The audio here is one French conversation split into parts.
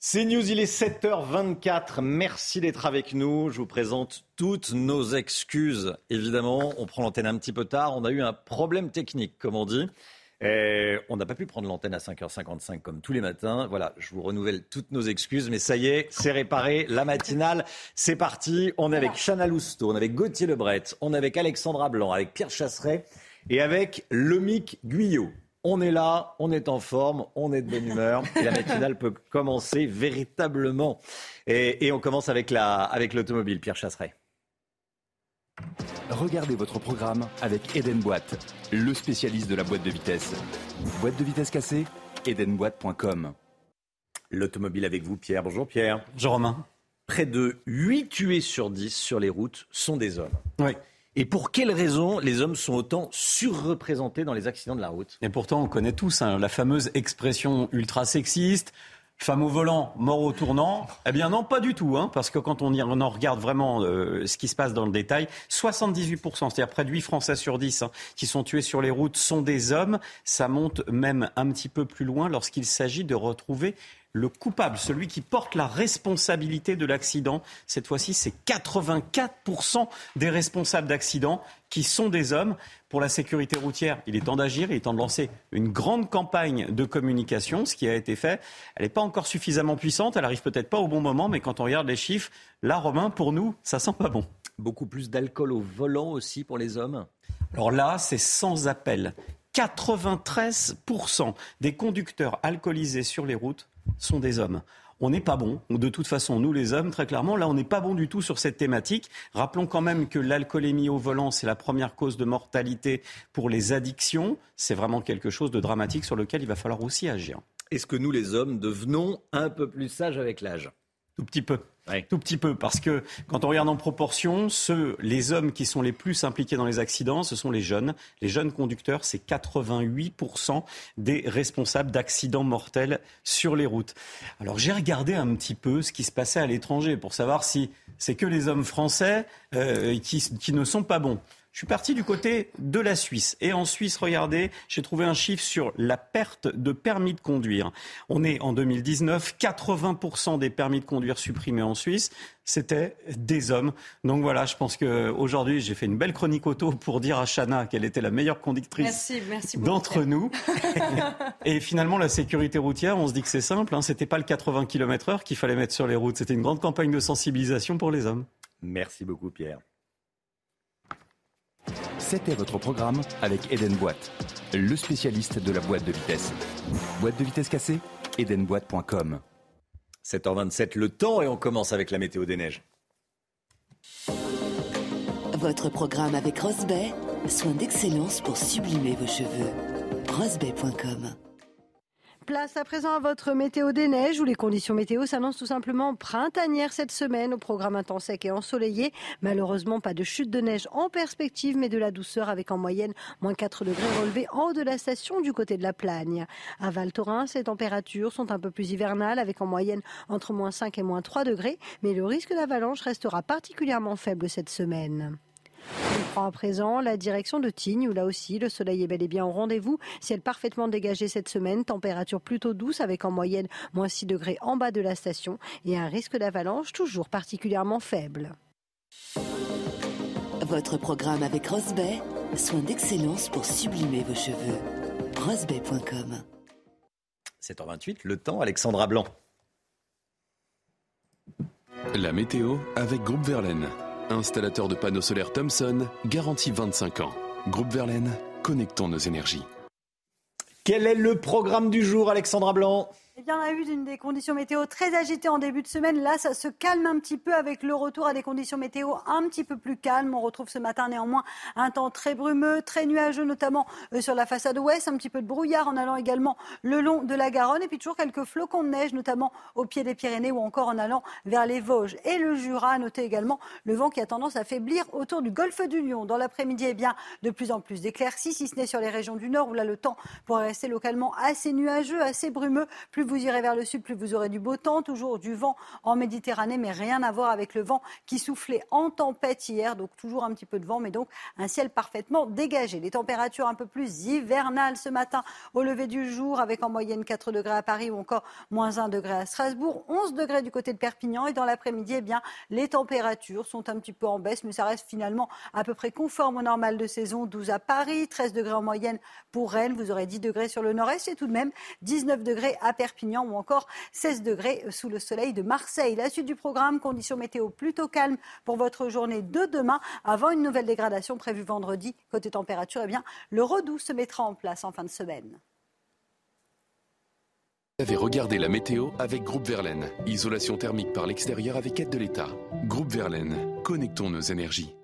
C'est News, il est 7h24. Merci d'être avec nous. Je vous présente toutes nos excuses. Évidemment, on prend l'antenne un petit peu tard. On a eu un problème technique, comme on dit. on n'a pas pu prendre l'antenne à 5h55 comme tous les matins. Voilà, je vous renouvelle toutes nos excuses, mais ça y est, c'est réparé. La matinale, c'est parti. On est avec Chana Lousteau, on est avec Gauthier Lebret, on est avec Alexandra Blanc, avec Pierre Chasseret et avec Lomic Guyot. On est là, on est en forme, on est de bonne humeur et la matinale peut commencer véritablement. Et, on commence avec l'automobile, avec Pierre Chasseret. Regardez votre programme avec Eden Boîte, le spécialiste de la boîte de vitesse. Boîte de vitesse cassée Edenboîte.com. L'automobile avec vous, Pierre. Bonjour Pierre. Bonjour Romain. Près de 8 tués sur 10 sur les routes sont des hommes. Oui. Et pour quelles raisons les hommes sont autant surreprésentés dans les accidents de la route? Et pourtant, on connaît tous hein, la fameuse expression ultra sexiste. Femme au volant, mort au tournant. Eh bien non, pas du tout, hein, parce que quand on, en regarde vraiment euh, ce qui se passe dans le détail, 78%, c'est-à-dire près de 8 Français sur 10 hein, qui sont tués sur les routes sont des hommes. Ça monte même un petit peu plus loin lorsqu'il s'agit de retrouver le coupable, celui qui porte la responsabilité de l'accident. Cette fois-ci, c'est 84% des responsables d'accidents qui sont des hommes. Pour la sécurité routière, il est temps d'agir, il est temps de lancer une grande campagne de communication, ce qui a été fait. Elle n'est pas encore suffisamment puissante, elle arrive peut-être pas au bon moment, mais quand on regarde les chiffres, là, Romain, pour nous, ça sent pas bon. Beaucoup plus d'alcool au volant aussi pour les hommes Alors là, c'est sans appel. 93% des conducteurs alcoolisés sur les routes sont des hommes. On n'est pas bon. De toute façon, nous les hommes, très clairement, là, on n'est pas bon du tout sur cette thématique. Rappelons quand même que l'alcoolémie au volant, c'est la première cause de mortalité pour les addictions. C'est vraiment quelque chose de dramatique sur lequel il va falloir aussi agir. Est-ce que nous, les hommes, devenons un peu plus sages avec l'âge? Tout petit peu. Tout petit peu, parce que quand on regarde en proportion, ceux, les hommes qui sont les plus impliqués dans les accidents, ce sont les jeunes. Les jeunes conducteurs, c'est 88% des responsables d'accidents mortels sur les routes. Alors j'ai regardé un petit peu ce qui se passait à l'étranger pour savoir si c'est que les hommes français euh, qui ne sont pas bons. Je suis parti du côté de la Suisse. Et en Suisse, regardez, j'ai trouvé un chiffre sur la perte de permis de conduire. On est en 2019, 80% des permis de conduire supprimés en Suisse, c'était des hommes. Donc voilà, je pense qu'aujourd'hui, j'ai fait une belle chronique auto pour dire à Chana qu'elle était la meilleure conductrice d'entre nous. et finalement, la sécurité routière, on se dit que c'est simple. Hein, c'était pas le 80 km heure qu'il fallait mettre sur les routes. C'était une grande campagne de sensibilisation pour les hommes. Merci beaucoup, Pierre. C'était votre programme avec Eden Boîte, le spécialiste de la boîte de vitesse. Boîte de vitesse cassée Edenboîte.com 7h27, le temps et on commence avec la météo des neiges. Votre programme avec Rosbay, soin d'excellence pour sublimer vos cheveux. Rosbay.com Place à présent à votre météo des neiges où les conditions météo s'annoncent tout simplement printanières cette semaine au programme temps sec et ensoleillé. Malheureusement, pas de chute de neige en perspective, mais de la douceur avec en moyenne moins 4 degrés relevés en haut de la station du côté de la Plagne. À Val Thorens, les températures sont un peu plus hivernales avec en moyenne entre moins 5 et moins 3 degrés, mais le risque d'avalanche restera particulièrement faible cette semaine. On prend à présent la direction de Tignes, où là aussi le soleil est bel et bien au rendez-vous. Ciel parfaitement dégagé cette semaine, température plutôt douce avec en moyenne moins 6 degrés en bas de la station et un risque d'avalanche toujours particulièrement faible. Votre programme avec Rosbay, soin d'excellence pour sublimer vos cheveux. Rosbay.com 7h28, le temps, Alexandra Blanc. La météo avec Groupe Verlaine. Installateur de panneaux solaires Thomson, garantie 25 ans. Groupe Verlaine, connectons nos énergies. Quel est le programme du jour, Alexandra Blanc? Eh bien, on a eu des conditions météo très agitées en début de semaine. Là, ça se calme un petit peu avec le retour à des conditions météo un petit peu plus calmes. On retrouve ce matin néanmoins un temps très brumeux, très nuageux, notamment euh, sur la façade ouest. Un petit peu de brouillard en allant également le long de la Garonne. Et puis toujours quelques flocons de neige, notamment au pied des Pyrénées ou encore en allant vers les Vosges et le Jura. Notez également le vent qui a tendance à faiblir autour du golfe du Lion. Dans l'après-midi, eh bien, de plus en plus d'éclaircies, si ce n'est sur les régions du nord où là, le temps pourrait rester localement assez nuageux, assez brumeux. Vous irez vers le sud, plus vous aurez du beau temps, toujours du vent en Méditerranée, mais rien à voir avec le vent qui soufflait en tempête hier. Donc toujours un petit peu de vent, mais donc un ciel parfaitement dégagé. Les températures un peu plus hivernales ce matin au lever du jour, avec en moyenne 4 degrés à Paris ou encore moins 1 degré à Strasbourg, 11 degrés du côté de Perpignan. Et dans l'après-midi, eh bien, les températures sont un petit peu en baisse, mais ça reste finalement à peu près conforme au normal de saison. 12 à Paris, 13 degrés en moyenne pour Rennes. Vous aurez 10 degrés sur le nord-est et tout de même 19 degrés à Perpignan ou encore 16 degrés sous le soleil de Marseille. La suite du programme, conditions météo plutôt calmes pour votre journée de demain avant une nouvelle dégradation prévue vendredi. Côté température, eh bien, le redoux se mettra en place en fin de semaine. Vous avez regardé la météo avec Groupe Verlaine. Isolation thermique par l'extérieur avec aide de l'État. Groupe Verlaine, connectons nos énergies.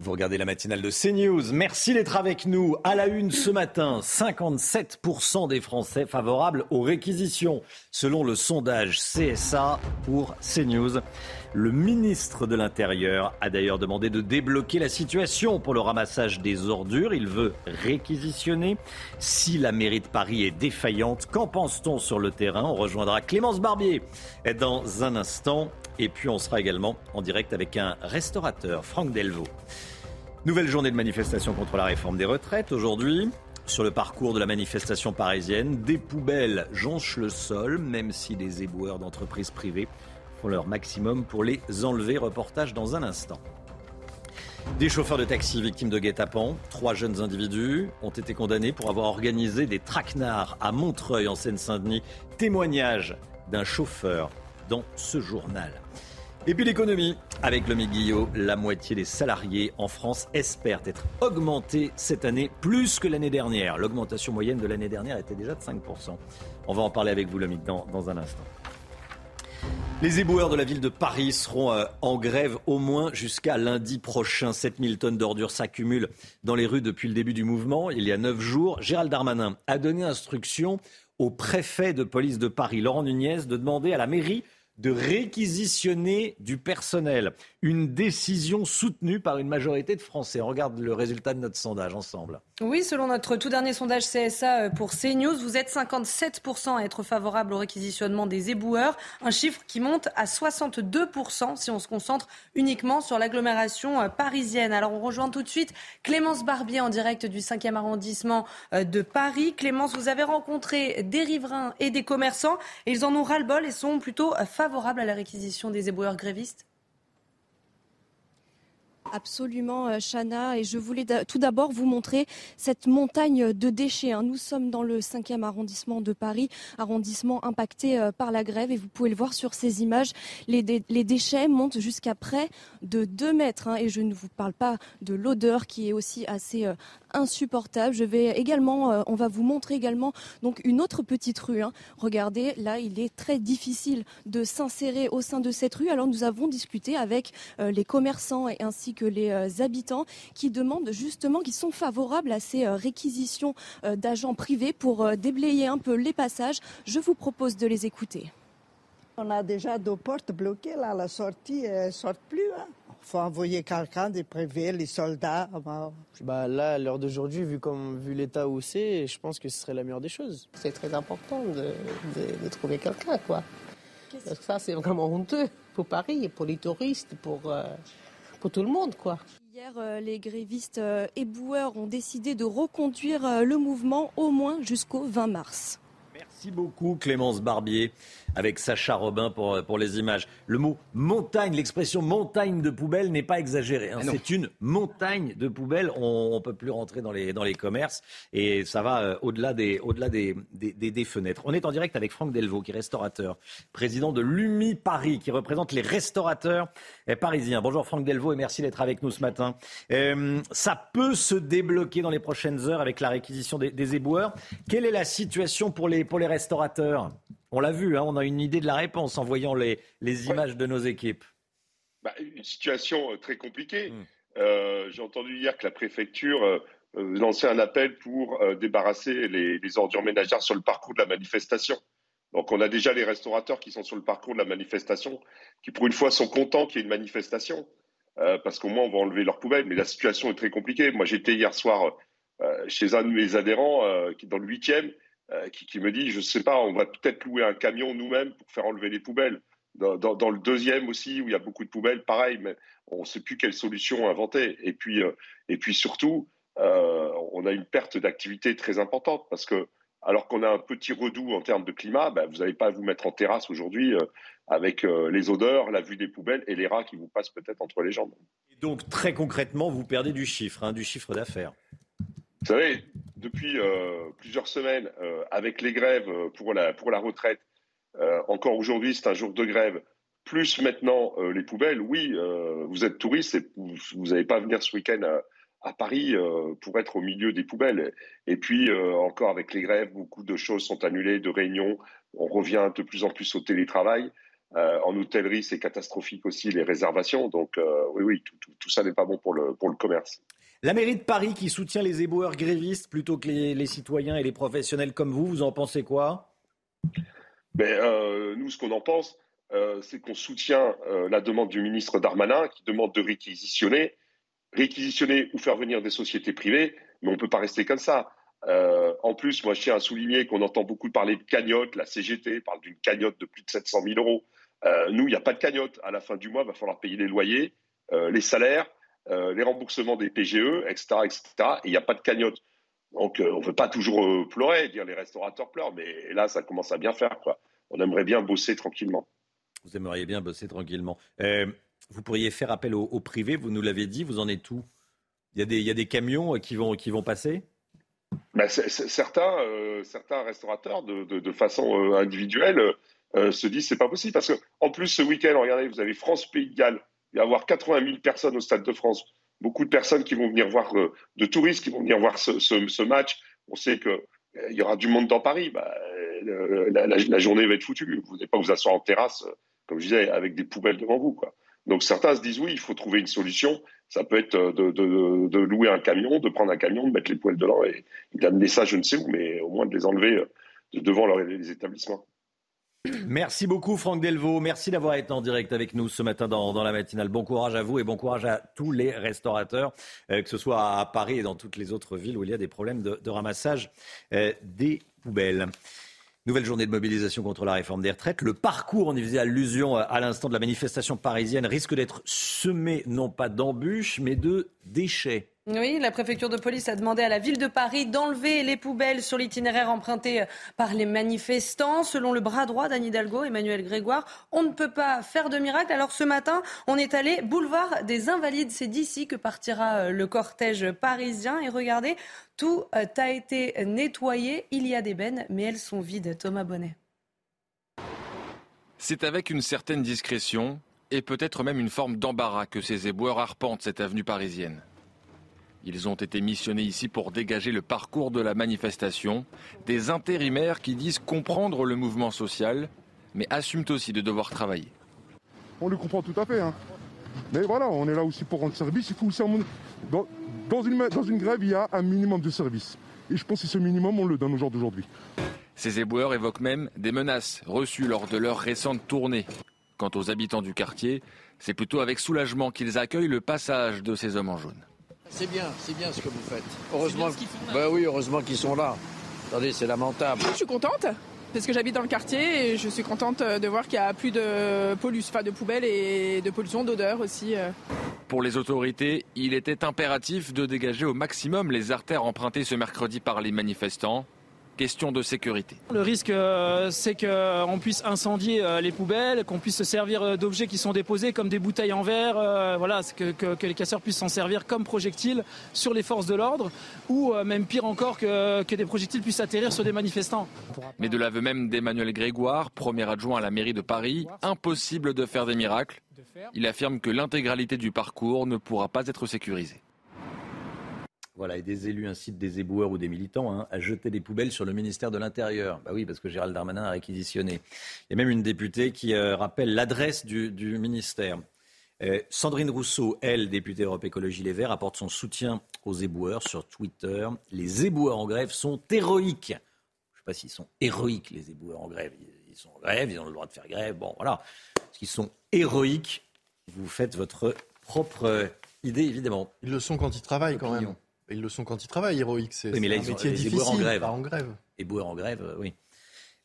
Vous regardez la matinale de CNews. Merci d'être avec nous. À la une ce matin, 57% des Français favorables aux réquisitions, selon le sondage CSA pour CNews. Le ministre de l'Intérieur a d'ailleurs demandé de débloquer la situation pour le ramassage des ordures. Il veut réquisitionner. Si la mairie de Paris est défaillante, qu'en pense-t-on sur le terrain? On rejoindra Clémence Barbier dans un instant. Et puis on sera également en direct avec un restaurateur, Franck Delvaux. Nouvelle journée de manifestation contre la réforme des retraites aujourd'hui. Sur le parcours de la manifestation parisienne, des poubelles jonchent le sol, même si les éboueurs d'entreprises privées font leur maximum pour les enlever. Reportage dans un instant. Des chauffeurs de taxi victimes de guet-apens, trois jeunes individus ont été condamnés pour avoir organisé des traquenards à Montreuil en Seine-Saint-Denis. Témoignage d'un chauffeur dans ce journal. Et puis l'économie. Avec le Guillot, la moitié des salariés en France espèrent être augmentés cette année plus que l'année dernière. L'augmentation moyenne de l'année dernière était déjà de 5%. On va en parler avec vous, Lomic, dans, dans un instant. Les éboueurs de la ville de Paris seront euh, en grève au moins jusqu'à lundi prochain. 7000 tonnes d'ordures s'accumulent dans les rues depuis le début du mouvement. Il y a neuf jours, Gérald Darmanin a donné instruction au préfet de police de Paris, Laurent Nunez, de demander à la mairie de réquisitionner du personnel. Une décision soutenue par une majorité de Français. On regarde le résultat de notre sondage ensemble. Oui, selon notre tout dernier sondage CSA euh, pour CNews, vous êtes 57% à être favorable au réquisitionnement des éboueurs, un chiffre qui monte à 62% si on se concentre uniquement sur l'agglomération euh, parisienne. Alors on rejoint tout de suite Clémence Barbier en direct du 5e arrondissement euh, de Paris. Clémence, vous avez rencontré des riverains et des commerçants ils en ont ras-le-bol et sont plutôt favorables à la réquisition des éboueurs grévistes Absolument, euh, Chana. Et je voulais tout d'abord vous montrer cette montagne de déchets. Hein. Nous sommes dans le 5e arrondissement de Paris, arrondissement impacté euh, par la grève. Et vous pouvez le voir sur ces images. Les, déchets montent jusqu'à près de 2 mètres. Hein. Et je ne vous parle pas de l'odeur qui est aussi assez euh, insupportable. Je vais également, on va vous montrer également donc une autre petite rue. Hein. Regardez, là, il est très difficile de s'insérer au sein de cette rue. Alors nous avons discuté avec les commerçants et ainsi que les euh, habitants qui demandent justement, qui sont favorables à ces euh, réquisitions euh, d'agents privés pour déblayer un peu les passages. Je vous propose de les écouter. On a déjà deux portes bloquées là, la sortie ne sort plus. Il hein. faut envoyer quelqu'un de privé, les soldats. Bah là, à l'heure d'aujourd'hui, vu, comme, vu l'état où c'est, je pense que ce serait la meilleure des choses. C'est très important de, de, trouver quelqu'un, quoi. Parce que ça, c'est vraiment honteux pour Paris, pour les touristes, pour pour tout le monde, quoi. Hier, euh, les grévistes euh, éboueurs ont décidé de reconduire euh, le mouvement au moins jusqu'au 20 mars. Merci beaucoup Clémence Barbier avec Sacha Robin pour, pour les images. Le mot montagne, l'expression montagne de poubelles n'est pas exagéré. Hein. C'est une montagne de poubelles. On ne peut plus rentrer dans les, dans les commerces et ça va euh, au-delà, des, au-delà des, des, des, fenêtres. On est en direct avec Franck Delvaux, qui est restaurateur, président de l'UMI Paris, qui représente les restaurateurs eh, parisiens. Bonjour Franck Delvaux et merci d'être avec nous ce matin. Euh, ça peut se débloquer dans les prochaines heures avec la réquisition des, des éboueurs. Quelle est la situation pour les, pour les restaurateurs? On l'a vu, hein, on a une idée de la réponse en voyant les, images de nos équipes. Bah, une situation euh, très compliquée. Hmm. Euh, j'ai entendu hier que la préfecture euh, lançait un appel pour débarrasser les, ordures ménagères sur le parcours de la manifestation. Donc on a déjà les restaurateurs qui sont sur le parcours de la manifestation, qui pour une fois sont contents qu'il y ait une manifestation, parce qu'au moins on va enlever leurs poubelles. Mais la situation est très compliquée. Moi j'étais hier soir chez un de mes adhérents qui est dans le huitième qui, me dit, je ne sais pas, on va peut-être louer un camion nous-mêmes pour faire enlever les poubelles. Dans, le deuxième aussi, où il y a beaucoup de poubelles, pareil, mais on ne sait plus quelle solution inventer. Et puis, et puis surtout, on a une perte d'activité très importante parce que alors qu'on a un petit redout en termes de climat, ben, vous n'allez pas vous mettre en terrasse aujourd'hui euh, avec euh, les odeurs, la vue des poubelles et les rats qui vous passent peut-être entre les jambes. donc très concrètement, vous perdez du chiffre, hein, du chiffre d'affaires. Vous savez, depuis euh, plusieurs semaines, avec les grèves pour la, pour la retraite, encore aujourd'hui c'est un jour de grève, plus maintenant les poubelles, oui, vous êtes touriste et vous n'allez pas venir ce week-end à Paris euh, pour être au milieu des poubelles. Et puis, euh, encore avec les grèves, beaucoup de choses sont annulées, de réunions. On revient de plus en plus au télétravail. Euh, en hôtellerie, c'est catastrophique aussi, les réservations. Donc, oui, oui, tout, ça n'est pas bon pour le, pour le commerce. La mairie de Paris qui soutient les éboueurs grévistes plutôt que les, citoyens et les professionnels comme vous, vous en pensez quoi? Ben, Nous, ce qu'on en pense, c'est qu'on soutient la demande du ministre Darmanin qui demande de réquisitionner réquisitionner ou faire venir des sociétés privées, mais on ne peut pas rester comme ça. Euh, en plus, moi, je tiens à souligner qu'on entend beaucoup parler de cagnotte. La CGT parle d'une cagnotte de plus de 700 000 euros. Euh, nous, il n'y a pas de cagnotte. À la fin du mois, il va falloir payer les loyers, euh, les salaires, les remboursements des PGE, etc. etc. et il n'y a pas de cagnotte. Donc, on ne veut pas toujours pleurer, dire les restaurateurs pleurent, mais là, ça commence à bien faire. Quoi. On aimerait bien bosser tranquillement. Vous aimeriez bien bosser tranquillement. Vous pourriez faire appel au, privé, vous nous l'avez dit, vous en êtes où? Il y, a des, il y a des camions euh, qui vont, qui vont passer? Ben, certains, euh, certains restaurateurs, de, de, façon euh, individuelle, se disent c'est pas possible. Parce qu'en plus, ce week-end, regardez, vous avez France-Pays de Galles, y avoir 80 000 personnes au Stade de France. Beaucoup de personnes qui vont venir voir, de touristes qui vont venir voir ce, match. On sait qu'il il y aura du monde dans Paris. Bah, la, la, journée va être foutue. Vous n'allez pas vous asseoir en terrasse, comme je disais, avec des poubelles devant vous. Donc certains se disent oui, il faut trouver une solution. Ça peut être euh, de, louer un camion, de prendre un camion, de mettre les poêles dedans et d'amener ça, je ne sais où, mais au moins de les enlever euh, devant les établissements. Merci beaucoup Franck Delvaux. Merci d'avoir été en direct avec nous ce matin dans, la matinale. Bon courage à vous et bon courage à tous les restaurateurs, euh, que ce soit à Paris et dans toutes les autres villes où il y a des problèmes de, ramassage des poubelles. Nouvelle journée de mobilisation contre la réforme des retraites. Le parcours, on y faisait allusion à l'instant de la manifestation parisienne, risque d'être semé non pas d'embûches, mais de déchets. Oui, la préfecture de police a demandé à la ville de Paris d'enlever les poubelles sur l'itinéraire emprunté par les manifestants. Selon le bras droit d'Anne Hidalgo, Emmanuel Grégoire, on ne peut pas faire de miracle. Alors ce matin, on est allé boulevard des Invalides. C'est d'ici que partira euh, le cortège parisien. Et regardez, tout euh, a été nettoyé. Il y a des bennes, mais elles sont vides. Thomas Bonnet. C'est avec une certaine discrétion et peut-être même une forme d'embarras que ces éboueurs arpentent cette avenue parisienne. Ils ont été missionnés ici pour dégager le parcours de la manifestation. Des intérimaires qui disent comprendre le mouvement social, mais assument aussi de devoir travailler. On le comprend tout à fait. Hein. Mais voilà, on est là aussi pour rendre service. Il faut aussi dans, dans, une, dans une grève, il y a un minimum de service. Et je pense que ce minimum, on le donne au jour d'aujourd'hui. Ces éboueurs évoquent même des menaces reçues lors de leur récente tournée. Quant aux habitants du quartier, c'est plutôt avec soulagement qu'ils accueillent le passage de ces hommes en jaune. C'est bien, c'est bien ce que vous faites. Heureusement, bah oui, heureusement qu'ils sont là. Attendez, c'est lamentable. Je suis contente parce que j'habite dans le quartier et je suis contente de voir qu'il n'y a plus de pollution, de poubelles et de pollution d'odeur aussi. Euh. Pour les autorités, il était impératif de dégager au maximum les artères empruntées ce mercredi par les manifestants question de sécurité. Le risque, euh, c'est qu'on puisse incendier euh, les poubelles, qu'on puisse se servir euh, d'objets qui sont déposés comme des bouteilles en verre, voilà, que, que, les casseurs puissent s'en servir comme projectiles sur les forces de l'ordre, ou même pire encore que, que des projectiles puissent atterrir sur des manifestants. Mais de l'aveu même d'Emmanuel Grégoire, premier adjoint à la mairie de Paris, impossible de faire des miracles. Il affirme que l'intégralité du parcours ne pourra pas être sécurisée. Voilà, et des élus incitent des éboueurs ou des militants hein, à jeter des poubelles sur le ministère de l'Intérieur. Bah oui, parce que Gérald Darmanin a réquisitionné. Il y a même une députée qui euh, rappelle l'adresse du, ministère. Euh, Sandrine Rousseau, elle, députée Europe Écologie Les Verts, apporte son soutien aux éboueurs sur Twitter. Les éboueurs en grève sont héroïques. Je ne sais pas s'ils sont héroïques, les éboueurs en grève. Ils sont en grève, ils ont le droit de faire grève. Bon, voilà. Parce qu'ils sont héroïques, vous faites votre propre idée, évidemment. Ils le sont quand ils travaillent, quand même. Ils le sont quand ils travaillent, héroïque. C'est oui, mais là, un ils métier les difficile, éboueurs en grève. pas en grève. Éboueurs en grève, oui.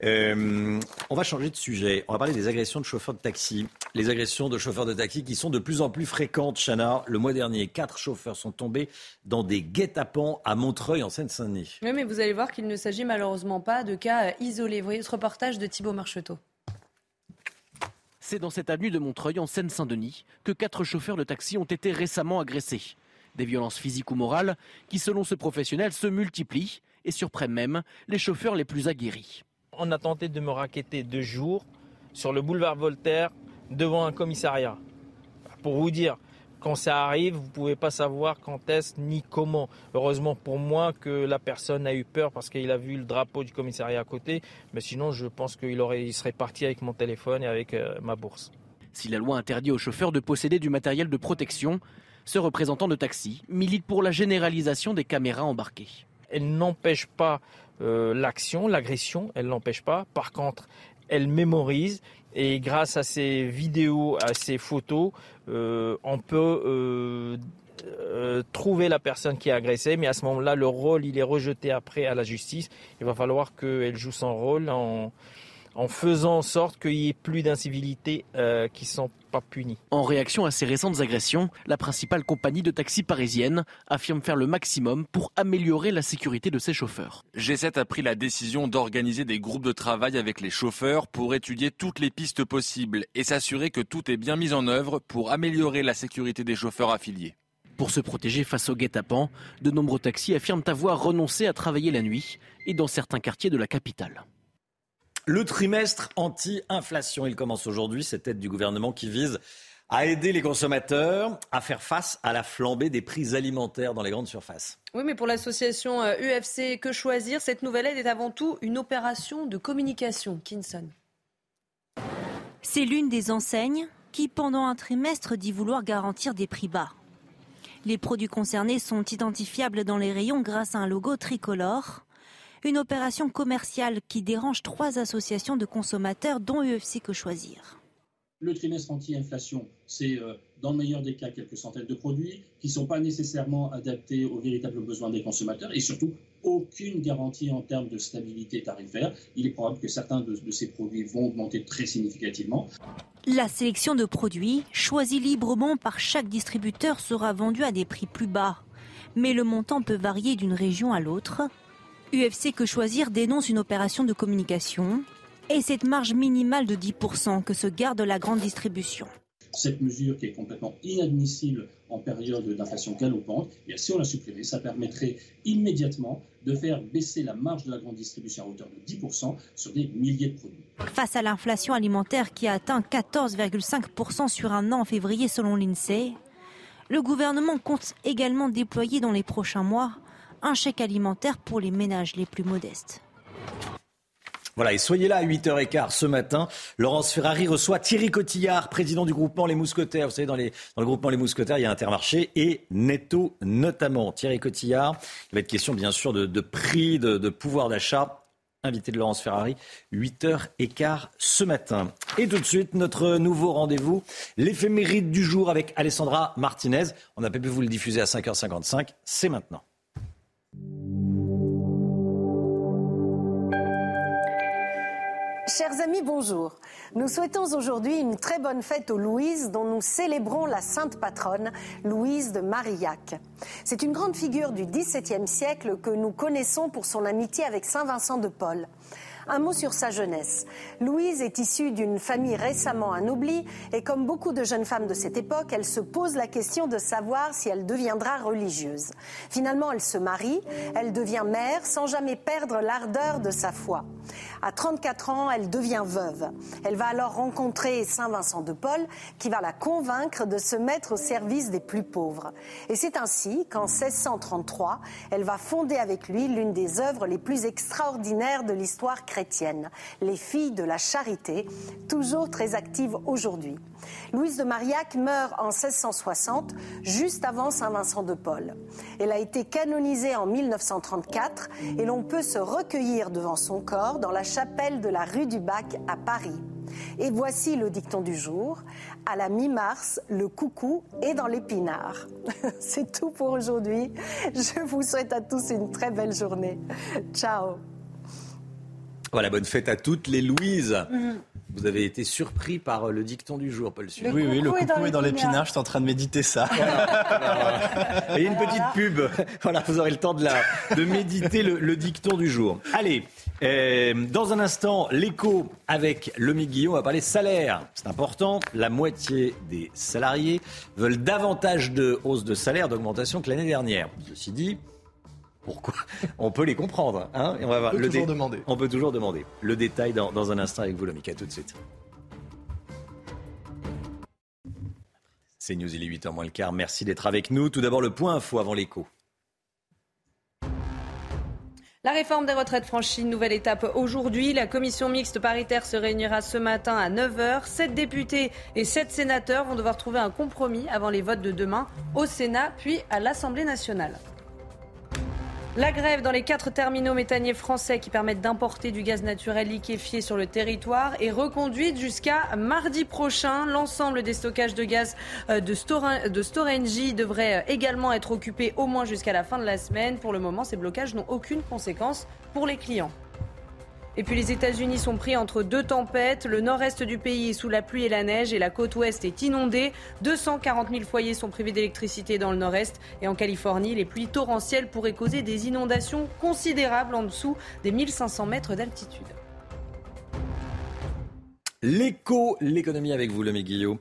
Euh, on va changer de sujet. On va parler des agressions de chauffeurs de taxi. Les agressions de chauffeurs de taxi qui sont de plus en plus fréquentes, Chana. Le mois dernier, quatre chauffeurs sont tombés dans des guet-apens à Montreuil, en Seine-Saint-Denis. Oui, mais vous allez voir qu'il ne s'agit malheureusement pas de cas euh, isolés. Vous voyez ce reportage de Thibault Marcheteau. C'est dans cette avenue de Montreuil, en Seine-Saint-Denis, que quatre chauffeurs de taxi ont été récemment agressés. Des violences physiques ou morales qui, selon ce professionnel, se multiplient et surprennent même les chauffeurs les plus aguerris. On a tenté de me raqueter deux jours sur le boulevard Voltaire devant un commissariat. Pour vous dire, quand ça arrive, vous ne pouvez pas savoir quand est-ce ni comment. Heureusement pour moi que la personne a eu peur parce qu'il a vu le drapeau du commissariat à côté. Mais sinon, je pense qu'il aurait, il serait parti avec mon téléphone et avec euh, ma bourse. Si la loi interdit aux chauffeurs de posséder du matériel de protection, ce représentant de taxi milite pour la généralisation des caméras embarquées. Elle n'empêche pas euh, l'action, l'agression, elle l'empêche pas. Par contre, elle mémorise et grâce à ces vidéos, à ces photos, euh, on peut euh, trouver la personne qui a agressé, mais à ce moment-là, le rôle, il est rejeté après à la justice. Il va falloir qu'elle joue son rôle en, en faisant en sorte qu'il n'y ait plus d'incivilités euh, qui ne sont pas punies. En réaction à ces récentes agressions, la principale compagnie de taxi parisienne affirme faire le maximum pour améliorer la sécurité de ses chauffeurs. G7 a pris la décision d'organiser des groupes de travail avec les chauffeurs pour étudier toutes les pistes possibles et s'assurer que tout est bien mis en œuvre pour améliorer la sécurité des chauffeurs affiliés. Pour se protéger face au guet-apens, de nombreux taxis affirment avoir renoncé à travailler la nuit et dans certains quartiers de la capitale. Le trimestre anti-inflation, il commence aujourd'hui, cette aide du gouvernement qui vise à aider les consommateurs à faire face à la flambée des prix alimentaires dans les grandes surfaces. Oui, mais pour l'association euh, UFC Que Choisir, cette nouvelle aide est avant tout une opération de communication. Kinson. C'est l'une des enseignes qui, pendant un trimestre, dit vouloir garantir des prix bas. Les produits concernés sont identifiables dans les rayons grâce à un logo tricolore. Une opération commerciale qui dérange trois associations de consommateurs, dont UFC Que Choisir. Le trimestre anti-inflation, c'est euh, dans le meilleur des cas quelques centaines de produits qui ne sont pas nécessairement adaptés aux véritables besoins des consommateurs et surtout aucune garantie en termes de stabilité tarifaire. Il est probable que certains de, de ces produits vont augmenter très significativement. La sélection de produits, choisie librement par chaque distributeur, sera vendue à des prix plus bas. Mais le montant peut varier d'une région à l'autre. UFC Que Choisir dénonce une opération de communication et cette marge minimale de 10% que se garde la grande distribution. Cette mesure qui est complètement inadmissible en période d'inflation galopante, et bien, si on la supprimait, ça permettrait immédiatement de faire baisser la marge de la grande distribution à hauteur de 10% sur des milliers de produits. Face à l'inflation alimentaire qui a atteint 14,5% sur un an en février selon l'INSEE, le gouvernement compte également déployer dans les prochains mois un chèque alimentaire pour les ménages les plus modestes. Voilà, et soyez là à 8h15 ce matin. Laurence Ferrari reçoit Thierry Cotillard, président du groupement Les Mousquetaires. Vous savez, dans, le groupement Les Mousquetaires, il y a Intermarché et Netto notamment. Thierry Cotillard, il va être question bien sûr de, de prix, de, de pouvoir d'achat. Invité de Laurence Ferrari, 8h15 ce matin. Et tout de suite, notre nouveau rendez-vous, l'éphéméride du jour avec Alessandra Martinez. On n'a pas pu vous le diffuser à 5h55, c'est maintenant. Chers amis, bonjour. Nous souhaitons aujourd'hui une très bonne fête aux Louises dont nous célébrons la sainte patronne, Louise de Marillac. C'est une grande figure du XVIIe siècle que nous connaissons pour son amitié avec Saint Vincent de Paul. Un mot sur sa jeunesse. Louise est issue d'une famille récemment anoblie et comme beaucoup de jeunes femmes de cette époque, elle se pose la question de savoir si elle deviendra religieuse. Finalement, elle se marie, elle devient mère sans jamais perdre l'ardeur de sa foi. À 34 ans, elle devient veuve. Elle va alors rencontrer Saint Vincent de Paul qui va la convaincre de se mettre au service des plus pauvres. Et c'est ainsi qu'en 1633, elle va fonder avec lui l'une des œuvres les plus extraordinaires de l'histoire chrétienne, les filles de la charité, toujours très actives aujourd'hui. Louise de Marillac meurt en 1660, juste avant Saint Vincent de Paul. Elle a été canonisée en 1934 et l'on peut se recueillir devant son corps dans la chapelle de la rue du Bac à Paris. Et voici le dicton du jour. À la mi-mars, le coucou est dans l'épinard. C'est tout pour aujourd'hui. Je vous souhaite à tous une très belle journée. Ciao. Voilà, bonne fête à toutes les Louises. Mm. Vous avez été surpris par euh, le dicton du jour, Paul Oui, oui, le coucou est dans l'épinard. Je suis en train de méditer ça. Et une petite pub. Voilà, vous aurez le temps de, la, de méditer le, dicton du jour. Allez, euh, dans un instant, l'écho avec le Guillaume. On va parler salaire. C'est important. La moitié des salariés veulent davantage de hausse de salaire, d'augmentation que l'année dernière. Ceci dit, pourquoi On peut les comprendre. Hein on, va peut toujours demander. On peut toujours demander. Le détail dans, un instant avec vous, Lomika. Tout de suite. C'est News, il est 8h moins le quart. Merci d'être avec nous. Tout d'abord, le point info avant l'écho. La réforme des retraites franchit une nouvelle étape aujourd'hui. La commission mixte paritaire se réunira ce matin à 9h. Sept députés et sept sénateurs vont devoir trouver un compromis avant les votes de demain au Sénat puis à l'Assemblée nationale. La grève dans les quatre terminaux méthaniers français qui permettent d'importer du gaz naturel liquéfié sur le territoire est reconduite jusqu'à mardi prochain. L'ensemble des stockages de gaz euh, de, Storengy devrait euh, également être occupés au moins jusqu'à la fin de la semaine. Pour le moment, ces blocages n'ont aucune conséquence pour les clients. Et puis les États-Unis sont pris entre deux tempêtes. Le nord-est du pays est sous la pluie et la neige et la côte ouest est inondée. 240 000 foyers sont privés d'électricité dans le nord-est. Et en Californie, les pluies torrentielles pourraient causer des inondations considérables en dessous des 1500 mètres d'altitude. L'écho, l'économie avec vous, le Guillaume.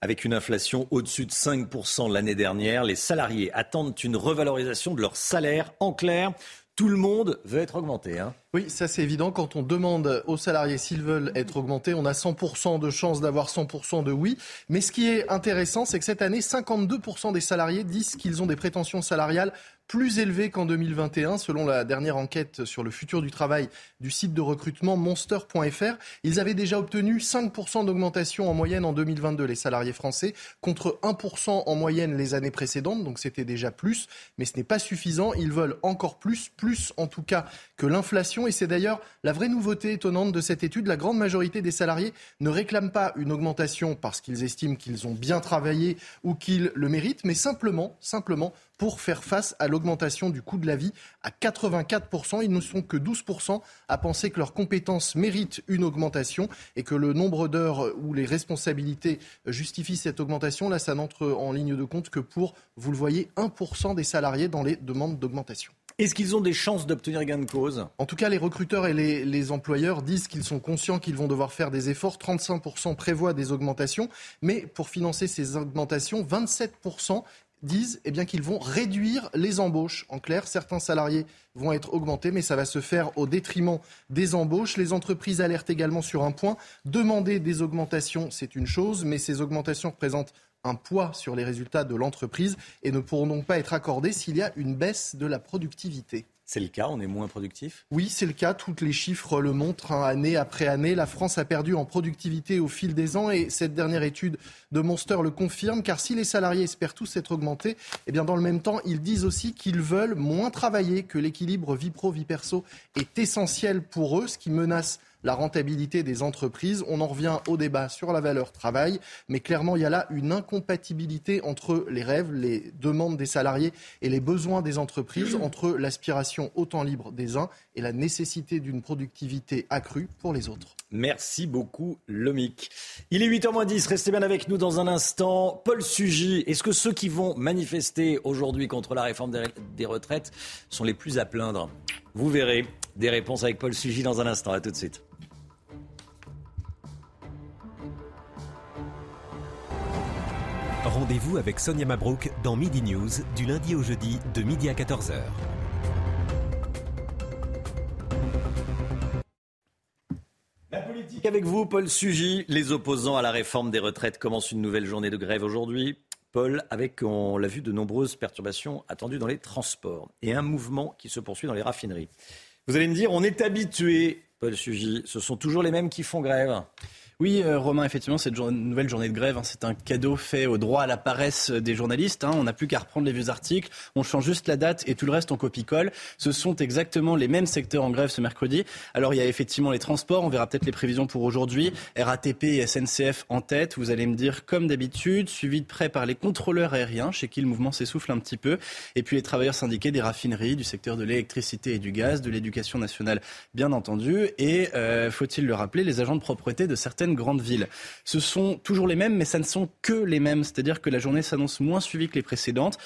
Avec une inflation au-dessus de 5% l'année dernière, les salariés attendent une revalorisation de leur salaire. En clair, tout le monde veut être augmenté. Hein. Oui, ça c'est évident. Quand on demande aux salariés s'ils veulent être augmentés, on a 100% de chance d'avoir 100% de oui. Mais ce qui est intéressant, c'est que cette année, 52% des salariés disent qu'ils ont des prétentions salariales plus élevé qu'en 2021, selon la dernière enquête sur le futur du travail du site de recrutement monster.fr. Ils avaient déjà obtenu 5% d'augmentation en moyenne en 2022, les salariés français, contre 1% en moyenne les années précédentes, donc c'était déjà plus, mais ce n'est pas suffisant. Ils veulent encore plus, plus en tout cas que l'inflation, et c'est d'ailleurs la vraie nouveauté étonnante de cette étude. La grande majorité des salariés ne réclament pas une augmentation parce qu'ils estiment qu'ils ont bien travaillé ou qu'ils le méritent, mais simplement, simplement pour faire face à l'augmentation du coût de la vie à 84%. Ils ne sont que 12% à penser que leurs compétences méritent une augmentation et que le nombre d'heures où les responsabilités justifient cette augmentation, là, ça n'entre en ligne de compte que pour, vous le voyez, 1% des salariés dans les demandes d'augmentation. Est-ce qu'ils ont des chances d'obtenir gain de cause? En tout cas, les recruteurs et les, les employeurs disent qu'ils sont conscients qu'ils vont devoir faire des efforts. 35% prévoient des augmentations, mais pour financer ces augmentations, 27% disent eh bien, qu'ils vont réduire les embauches. En clair, certains salariés vont être augmentés, mais ça va se faire au détriment des embauches. Les entreprises alertent également sur un point. Demander des augmentations, c'est une chose, mais ces augmentations représentent un poids sur les résultats de l'entreprise et ne pourront donc pas être accordées s'il y a une baisse de la productivité. C'est le cas, on est moins productif? Oui, c'est le cas. Tous les chiffres le montrent. Hein. année après année, la France a perdu en productivité au fil des ans et cette dernière étude de Monster le confirme. Car si les salariés espèrent tous être augmentés, eh bien dans le même temps, ils disent aussi qu'ils veulent moins travailler, que l'équilibre vie pro-vie perso est essentiel pour eux, ce qui menace la rentabilité des entreprises. On en revient au débat sur la valeur travail, mais clairement, il y a là une incompatibilité entre les rêves, les demandes des salariés et les besoins des entreprises, entre l'aspiration au temps libre des uns et la nécessité d'une productivité accrue pour les autres. Merci beaucoup, Lomic. Il est 8h10, restez bien avec nous dans un instant. Paul Sugy, est-ce que ceux qui vont manifester aujourd'hui contre la réforme des retraites sont les plus à plaindre? Vous verrez. Des réponses avec Paul Sugy dans un instant. À tout de suite. Rendez-vous avec Sonia Mabrouk dans Midi News du lundi au jeudi de midi à 14h. La politique avec vous, Paul Sugy. Les opposants à la réforme des retraites commencent une nouvelle journée de grève aujourd'hui. Paul, avec, on l'a vu, de nombreuses perturbations attendues dans les transports et un mouvement qui se poursuit dans les raffineries. Vous allez me dire, on est habitué, Paul Sugy, ce sont toujours les mêmes qui font grève. Oui, euh, Romain, effectivement, cette nouvelle journée de grève, hein, c'est un cadeau fait au droit à la paresse des journalistes. Hein. On n'a plus qu'à reprendre les vieux articles, on change juste la date et tout le reste on copie-colle. Ce sont exactement les mêmes secteurs en grève ce mercredi. Alors il y a effectivement les transports, on verra peut-être les prévisions pour aujourd'hui. RATP et SNCF en tête, vous allez me dire comme d'habitude, suivi de près par les contrôleurs aériens, chez qui le mouvement s'essouffle un petit peu, et puis les travailleurs syndiqués des raffineries, du secteur de l'électricité et du gaz, de l'éducation nationale bien entendu, et euh, faut-il le rappeler, les agents de propreté de certaines grandes villes. Ce sont toujours les mêmes, mais ça ne sont que les mêmes. C'est-à-dire que la journée s'annonce moins suivie que les précédentes.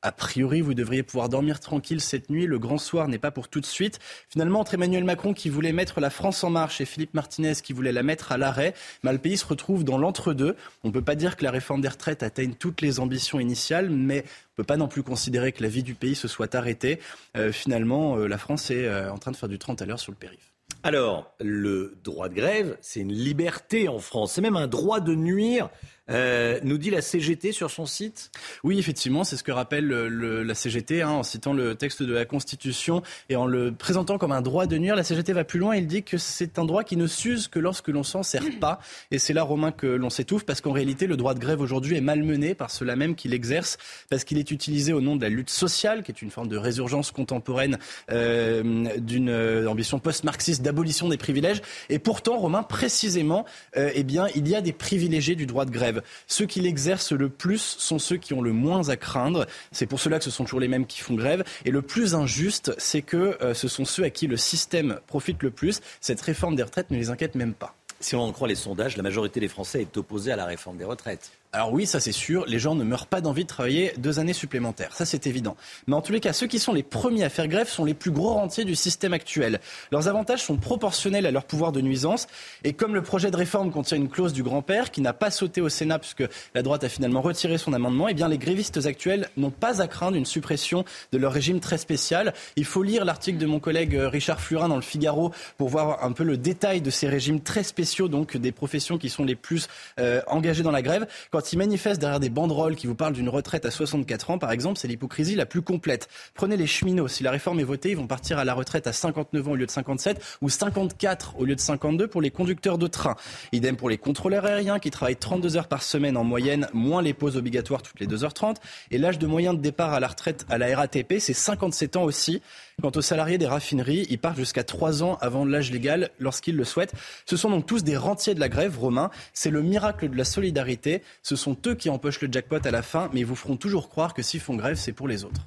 A priori, vous devriez pouvoir dormir tranquille cette nuit. Le grand soir n'est pas pour tout de suite. Finalement, entre Emmanuel Macron qui voulait mettre la France en marche et Philippe Martinez qui voulait la mettre à l'arrêt, bah, le pays se retrouve dans l'entre-deux. On ne peut pas dire que la réforme des retraites atteigne toutes les ambitions initiales, mais on ne peut pas non plus considérer que la vie du pays se soit arrêtée. Euh, finalement, euh, la France est euh, en train de faire du 30 à l'heure sur le périph'. Alors, le droit de grève, c'est une liberté en France. C'est même un droit de nuire euh, nous dit la CGT sur son site Oui, effectivement, c'est ce que rappelle la CGT hein, en citant le texte de la Constitution et en le présentant comme un droit de nuire. La CGT va plus loin, il dit que c'est un droit qui ne s'use que lorsque l'on s'en sert pas. Et c'est là, Romain, que l'on s'étouffe parce qu'en réalité, le droit de grève aujourd'hui est malmené par ceux-là même qui l'exercent parce qu'il est utilisé au nom de la lutte sociale, qui est une forme de résurgence contemporaine euh, d'une euh, ambition post-marxiste d'abolition des privilèges. Et pourtant, Romain, précisément, eh bien, il y a des privilégiés du droit de grève. Ceux qui l'exercent le plus sont ceux qui ont le moins à craindre. C'est pour cela que ce sont toujours les mêmes qui font grève. Et le plus injuste, c'est que euh, ce sont ceux à qui le système profite le plus. Cette réforme des retraites ne les inquiète même pas. Si on en croit les sondages, la majorité des Français est opposée à la réforme des retraites. Alors oui, ça c'est sûr, les gens ne meurent pas d'envie de travailler deux années supplémentaires, ça c'est évident. Mais en tous les cas, ceux qui sont les premiers à faire grève sont les plus gros rentiers du système actuel. Leurs avantages sont proportionnels à leur pouvoir de nuisance. Et comme le projet de réforme contient une clause du grand-père qui n'a pas sauté au Sénat puisque la droite a finalement retiré son amendement, eh bien les grévistes actuels n'ont pas à craindre une suppression de leur régime très spécial. Il faut lire l'article de mon collègue euh, Richard Flurin dans le Figaro pour voir un peu le détail de ces régimes très spéciaux, donc des professions qui sont les plus euh, engagées dans la grève ils manifestent derrière des banderoles qui vous parlent d'une retraite à 64 ans, par exemple, c'est l'hypocrisie la plus complète. Prenez les cheminots. Si la réforme est votée, ils vont partir à la retraite à 59 ans au lieu de 57 ou 54 au lieu de 52 pour les conducteurs de train. Idem pour les contrôleurs aériens qui travaillent 32 heures par semaine en moyenne, moins les pauses obligatoires toutes les 2h30. Et l'âge de moyen de départ à la retraite à la RATP, c'est 57 ans aussi. Quant aux salariés des raffineries, ils partent jusqu'à 3 ans avant l'âge légal lorsqu'ils le souhaitent. Ce sont donc tous des rentiers de la grève, Romain. C'est le miracle de la solidarité. Ce sont eux qui empochent le jackpot à la fin, mais ils vous feront toujours croire que s'ils font grève, c'est pour les autres.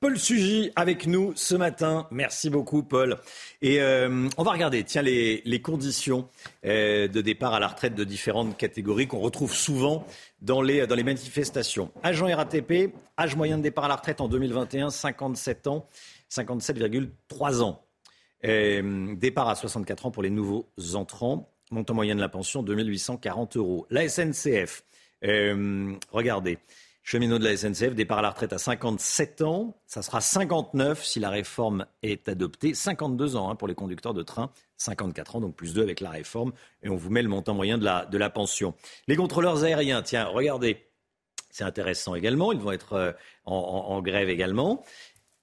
Paul Sugy avec nous ce matin. Merci beaucoup, Paul. Et euh, on va regarder, tiens, les, conditions euh, de départ à la retraite de différentes catégories qu'on retrouve souvent dans les, dans les manifestations. Agent RATP, âge moyen de départ à la retraite en 2021, 57 ans. 57,3 ans. Euh, départ à 64 ans pour les nouveaux entrants. Montant moyen de la pension, 2840 euros. La SNCF, euh, regardez, cheminot de la SNCF, départ à la retraite à 57 ans. Ça sera 59 si la réforme est adoptée. 52 ans hein, pour les conducteurs de train. 54 ans, donc plus 2 avec la réforme. Et on vous met le montant moyen de la, de la pension. Les contrôleurs aériens, tiens, regardez. C'est intéressant également. Ils vont être euh, en grève également.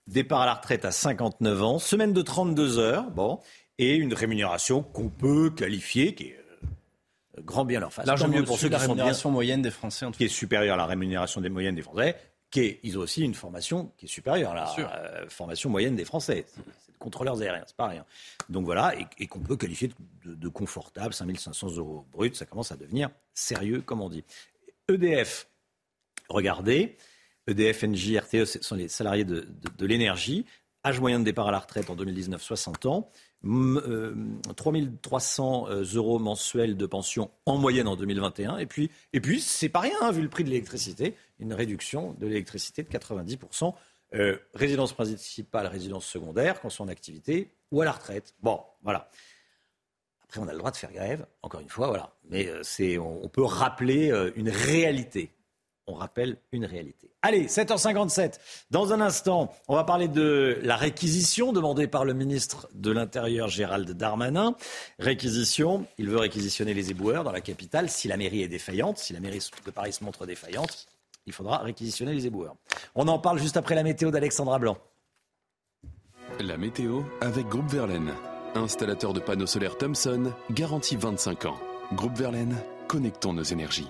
Départ à la retraite à 59 ans, semaine de 32 heures, bon, et une rémunération qu'on peut qualifier, qui est grand bien leur face. Largement mieux pour ceux qui la rémunération moyenne des Français, en qui est supérieure à la rémunération des moyennes des Français, qui est, ils ont aussi une formation qui est supérieure à la euh, formation moyenne des Français. C'est contrôleurs aériens, c'est pas rien. Donc voilà, et, qu'on peut qualifier de, de confortable, 5500 euros brut, ça commence à devenir sérieux, comme on dit. EDF, regardez, EDF, NJ, RTE, ce sont les salariés de, l'énergie. Âge moyen de départ à la retraite en 2019, 60 ans. 3300 euh, euros mensuels de pension en moyenne en 2021. Et puis, et puis c'est pas rien, hein, vu le prix de l'électricité, une réduction de l'électricité de 90%. Euh, résidence principale, résidence secondaire, quand sont en activité ou à la retraite. Bon, voilà. Après, on a le droit de faire grève, encore une fois, voilà. Mais euh, c'est, on, peut rappeler une réalité on rappelle une réalité. Allez, 7h57. Dans un instant, on va parler de la réquisition demandée par le ministre de l'Intérieur Gérald Darmanin. Réquisition, il veut réquisitionner les éboueurs dans la capitale. Si la mairie est défaillante, si la mairie de Paris se montre défaillante, il faudra réquisitionner les éboueurs. On en parle juste après la météo d'Alexandra Blanc. La météo avec Groupe Verlaine, installateur de panneaux solaires Thomson, garantie 25 ans. Groupe Verlaine, connectons nos énergies.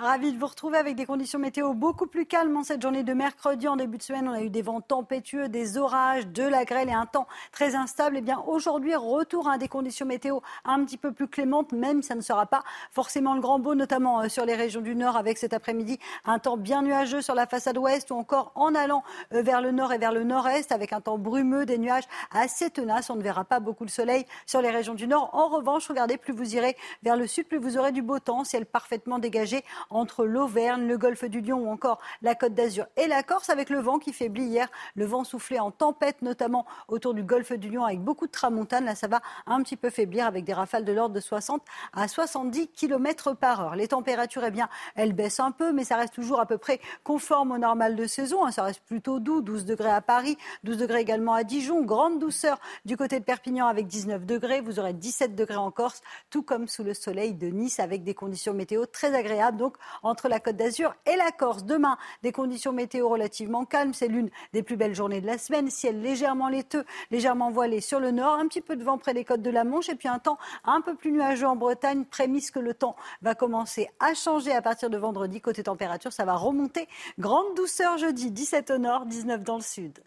Ravi de vous retrouver avec des conditions météo beaucoup plus calmes en cette journée de mercredi. En début de semaine, on a eu des vents tempétueux, des orages, de la grêle et un temps très instable. Et eh bien aujourd'hui, retour à des conditions météo un petit peu plus clémentes, même ça ne sera pas forcément le grand beau, notamment euh, sur les régions du nord, avec cet après-midi un temps bien nuageux sur la façade ouest ou encore en allant euh, vers le nord et vers le nord-est, avec un temps brumeux, des nuages assez tenaces. On ne verra pas beaucoup le soleil sur les régions du nord. En revanche, regardez, plus vous irez vers le sud, plus vous aurez du beau temps, ciel parfaitement dégagé entre l'Auvergne, le golfe du Lion ou encore la Côte d'Azur et la Corse, avec le vent qui faiblit hier. Le vent soufflait en tempête, notamment autour du golfe du Lion, avec beaucoup de tramontane. Là, ça va un petit peu faiblir avec des rafales de l'ordre de 60 à 70 km par heure. Les températures, eh bien, elles baissent un peu, mais ça reste toujours à peu près conforme au normal de saison. Hein. Ça reste plutôt doux, 12 degrés à Paris, 12 degrés également à Dijon. Grande douceur du côté de Perpignan avec 19 degrés. Vous aurez 17 degrés en Corse, tout comme sous le soleil de Nice avec des conditions météo très agréables. Donc, entre la Côte d'Azur et la Corse. Demain, des conditions météo relativement calmes. C'est l'une des plus belles journées de la semaine. Ciel légèrement laiteux, légèrement voilé sur le nord. Un petit peu de vent près des côtes de la Manche. Et puis un temps un peu plus nuageux en Bretagne. Prémisse que le temps va commencer à changer à partir de vendredi. Côté température, ça va remonter. Grande douceur jeudi, 17 au nord, 19 dans le sud.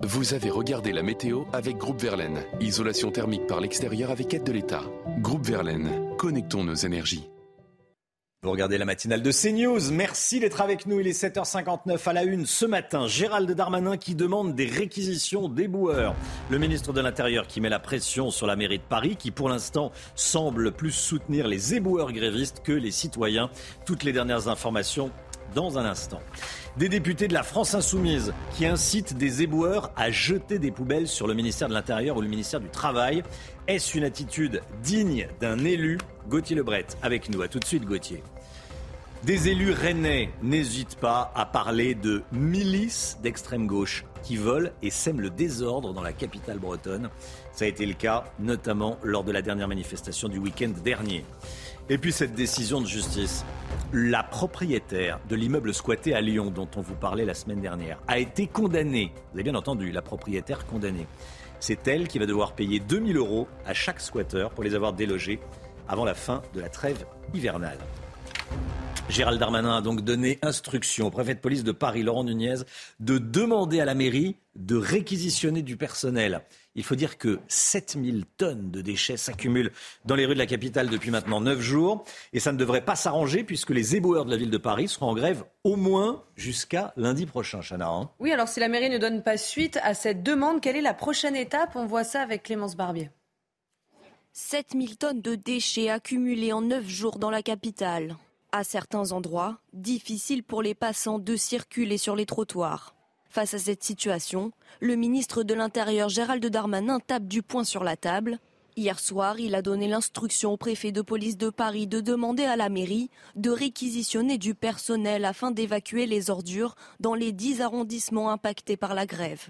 Vous avez regardé la météo avec Groupe Verlaine. Isolation thermique par l'extérieur avec aide de l'État. Groupe Verlaine, connectons nos énergies. Vous regardez la matinale de CNews. Merci d'être avec nous. Il est 7h59 à la une ce matin. Gérald Darmanin qui demande des réquisitions d'éboueurs. Le ministre de l'Intérieur qui met la pression sur la mairie de Paris qui pour l'instant semble plus soutenir les éboueurs grévistes que les citoyens. Toutes les dernières informations dans un instant. Des députés de la France insoumise qui incitent des éboueurs à jeter des poubelles sur le ministère de l'Intérieur ou le ministère du Travail. Est-ce une attitude digne d'un élu? Gauthier Lebret avec nous. À tout de suite Gauthier. Des élus rennais n'hésitent pas à parler de milices d'extrême gauche qui volent et sèment le désordre dans la capitale bretonne. Ça a été le cas notamment lors de la dernière manifestation du week-end dernier. Et puis cette décision de justice. La propriétaire de l'immeuble squatté à Lyon dont on vous parlait la semaine dernière a été condamnée. Vous avez bien entendu, la propriétaire condamnée. C'est elle qui va devoir payer 2000 euros à chaque squatteur pour les avoir délogés avant la fin de la trêve hivernale. Gérald Darmanin a donc donné instruction au préfet de police de Paris, Laurent Nunez, de demander à la mairie de réquisitionner du personnel. Il faut dire que 7000 tonnes de déchets s'accumulent dans les rues de la capitale depuis maintenant 9 jours. Et ça ne devrait pas s'arranger puisque les éboueurs de la ville de Paris seront en grève au moins jusqu'à lundi prochain, Chana. Hein. oui, alors si la mairie ne donne pas suite à cette demande, quelle est la prochaine étape? On voit ça avec Clémence Barbier. 7000 tonnes de déchets accumulés en 9 jours dans la capitale. À certains endroits, difficile pour les passants de circuler sur les trottoirs. Face à cette situation, le ministre de l'Intérieur Gérald Darmanin tape du poing sur la table. Hier soir, il a donné l'instruction au préfet de police de Paris de demander à la mairie de réquisitionner du personnel afin d'évacuer les ordures dans les 10 arrondissements impactés par la grève.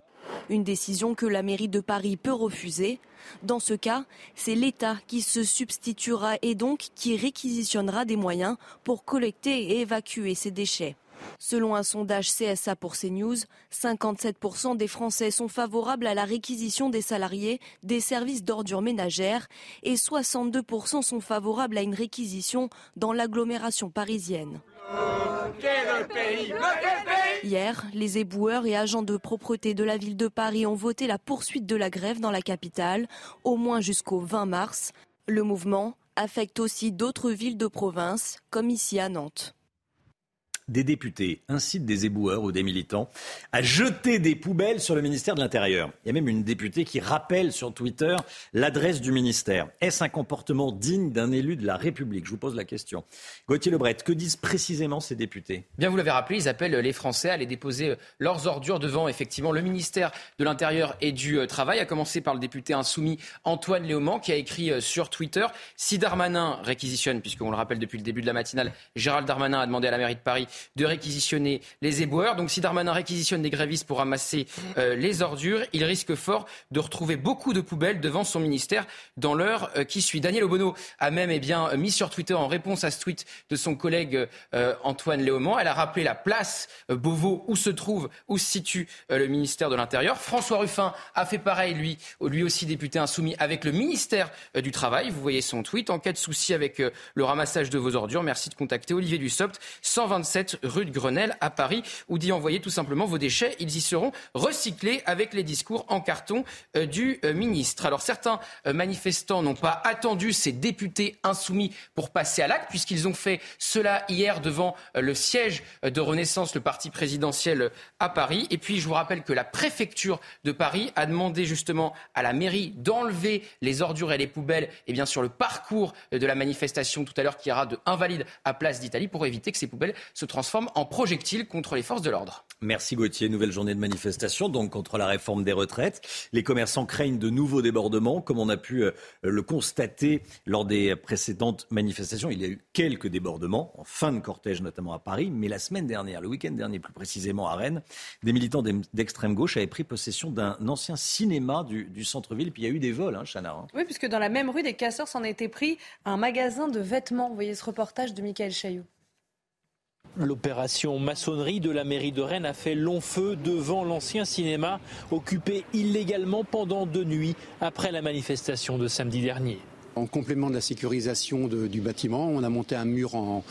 Une décision que la mairie de Paris peut refuser. Dans ce cas, c'est l'État qui se substituera et donc qui réquisitionnera des moyens pour collecter et évacuer ces déchets. Selon un sondage CSA pour CNews, 57% des Français sont favorables à la réquisition des salariés des services d'ordures ménagères et 62% sont favorables à une réquisition dans l'agglomération parisienne. Hier, les éboueurs et agents de propreté de la ville de Paris ont voté la poursuite de la grève dans la capitale, au moins jusqu'au 20 mars. Le mouvement affecte aussi d'autres villes de province, comme ici à Nantes des députés incitent des éboueurs ou des militants à jeter des poubelles sur le ministère de l'Intérieur. Il y a même une députée qui rappelle sur Twitter l'adresse du ministère. Est-ce un comportement digne d'un élu de la République? Je vous pose la question. Gauthier Lebret, que disent précisément ces députés? Bien, vous l'avez rappelé, ils appellent les Français à aller déposer leurs ordures devant effectivement le ministère de l'Intérieur et du euh, Travail, à commencer par le député insoumis Antoine Léaumont qui a écrit euh, sur Twitter si Darmanin réquisitionne, puisqu'on le rappelle depuis le début de la matinale, Gérald Darmanin a demandé à la mairie de Paris de réquisitionner les éboueurs. Donc si Darmanin réquisitionne des grévistes pour ramasser euh, les ordures, il risque fort de retrouver beaucoup de poubelles devant son ministère dans l'heure euh, qui suit. Daniel Obono a même eh bien, mis sur Twitter en réponse à ce tweet de son collègue euh, Antoine Léaumont. Elle a rappelé la place Beauvau où se trouve, où se situe le ministère de l'Intérieur. François Ruffin a fait pareil, lui, lui aussi député insoumis, avec le ministère du Travail. Vous voyez son tweet. En cas de souci avec le ramassage de vos ordures, merci de contacter Olivier Dussopt, 127 rue de Grenelle à Paris, ou d'y envoyer tout simplement vos déchets. Ils y seront recyclés avec les discours en carton euh, du euh, ministre. Alors certains euh, manifestants n'ont pas attendu ces députés insoumis pour passer à l'acte, puisqu'ils ont fait cela hier devant le siège de Renaissance, le parti présidentiel à Paris. Et puis je vous rappelle que la préfecture de Paris a demandé justement à la mairie d'enlever les ordures et les poubelles et bien sur le parcours de la manifestation tout à l'heure qui ira de Invalide à Place d'Italie pour éviter que ces poubelles se transforment en projectiles contre les forces de l'ordre. Merci Gauthier. Nouvelle journée de manifestation donc contre la réforme des retraites. Les commerçants craignent de nouveaux débordements, comme on a pu euh, le constater lors des précédentes manifestations. Il y a eu quelques débordements en fin de cortège, notamment à Paris, mais la semaine dernière, le week-end dernier plus précisément à Rennes, des militants d'extrême gauche avaient pris possession d'un ancien cinéma du, centre-ville. Puis il y a eu des vols, hein, Chana. Hein. Oui, puisque dans la même rue, des casseurs s'en étaient pris un magasin de vêtements. Vous voyez ce reportage de Michael Chailloux. L'opération maçonnerie de la mairie de Rennes a fait long feu devant l'ancien cinéma occupé illégalement pendant deux nuits après la manifestation de samedi dernier. En complément de la sécurisation du bâtiment, on a monté un mur en,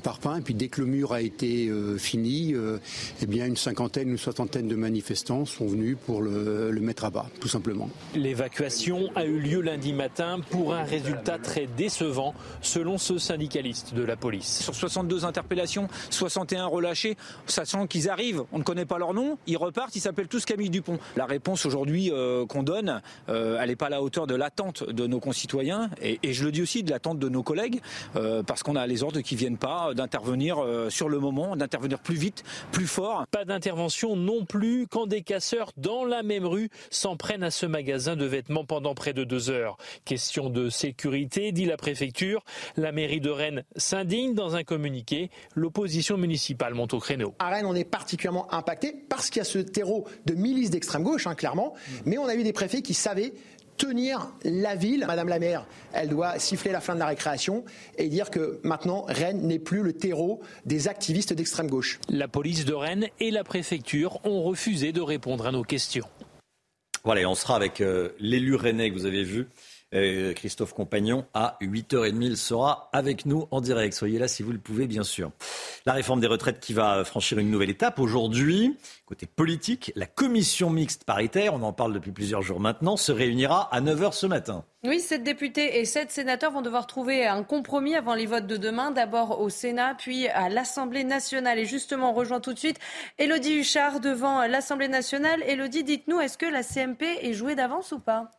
parpaing. Et puis dès que le mur a été euh, fini, euh, eh bien une cinquantaine, une soixantaine de manifestants sont venus pour le, mettre à bas, tout simplement. L'évacuation a eu lieu lundi matin pour un résultat très décevant, selon ce syndicaliste de la police. Sur 62 interpellations, 61 relâchés, sachant qu'ils arrivent, on ne connaît pas leur nom, ils repartent, ils s'appellent tous Camille Dupont. La réponse aujourd'hui euh, qu'on donne, elle n'est pas à la hauteur de l'attente de nos concitoyens et, je le dis aussi de l'attente de nos collègues, euh, parce qu'on a les ordres qui viennent pas d'intervenir euh, sur le moment, d'intervenir plus vite, plus fort. Pas d'intervention non plus quand des casseurs dans la même rue s'en prennent à ce magasin de vêtements pendant près de deux heures. Question de sécurité, dit la préfecture. La mairie de Rennes s'indigne dans un communiqué. L'opposition municipale monte au créneau. À Rennes, on est particulièrement impacté parce qu'il y a ce terreau de milices d'extrême gauche, hein, clairement. Mais on a eu des préfets qui savaient tenir la ville. Madame la maire, elle doit siffler la fin de la récréation et dire que maintenant, Rennes n'est plus le terreau des activistes d'extrême gauche. La police de Rennes et la préfecture ont refusé de répondre à nos questions. Voilà, et on sera avec euh, l'élu rennais que vous avez vu euh, Christophe Compagnon, à 8h30. Il sera avec nous en direct. Soyez là si vous le pouvez, bien sûr. La réforme des retraites qui va franchir une nouvelle étape. Aujourd'hui, côté politique, la commission mixte paritaire, on en parle depuis plusieurs jours maintenant, se réunira à 9h ce matin. Oui, sept députés et sept sénateurs vont devoir trouver un compromis avant les votes de demain, d'abord au Sénat, puis à l'Assemblée nationale. Et justement, on rejoint tout de suite Elodie Huchard devant l'Assemblée nationale. Elodie, dites-nous, est-ce que la CMP est jouée d'avance ou pas?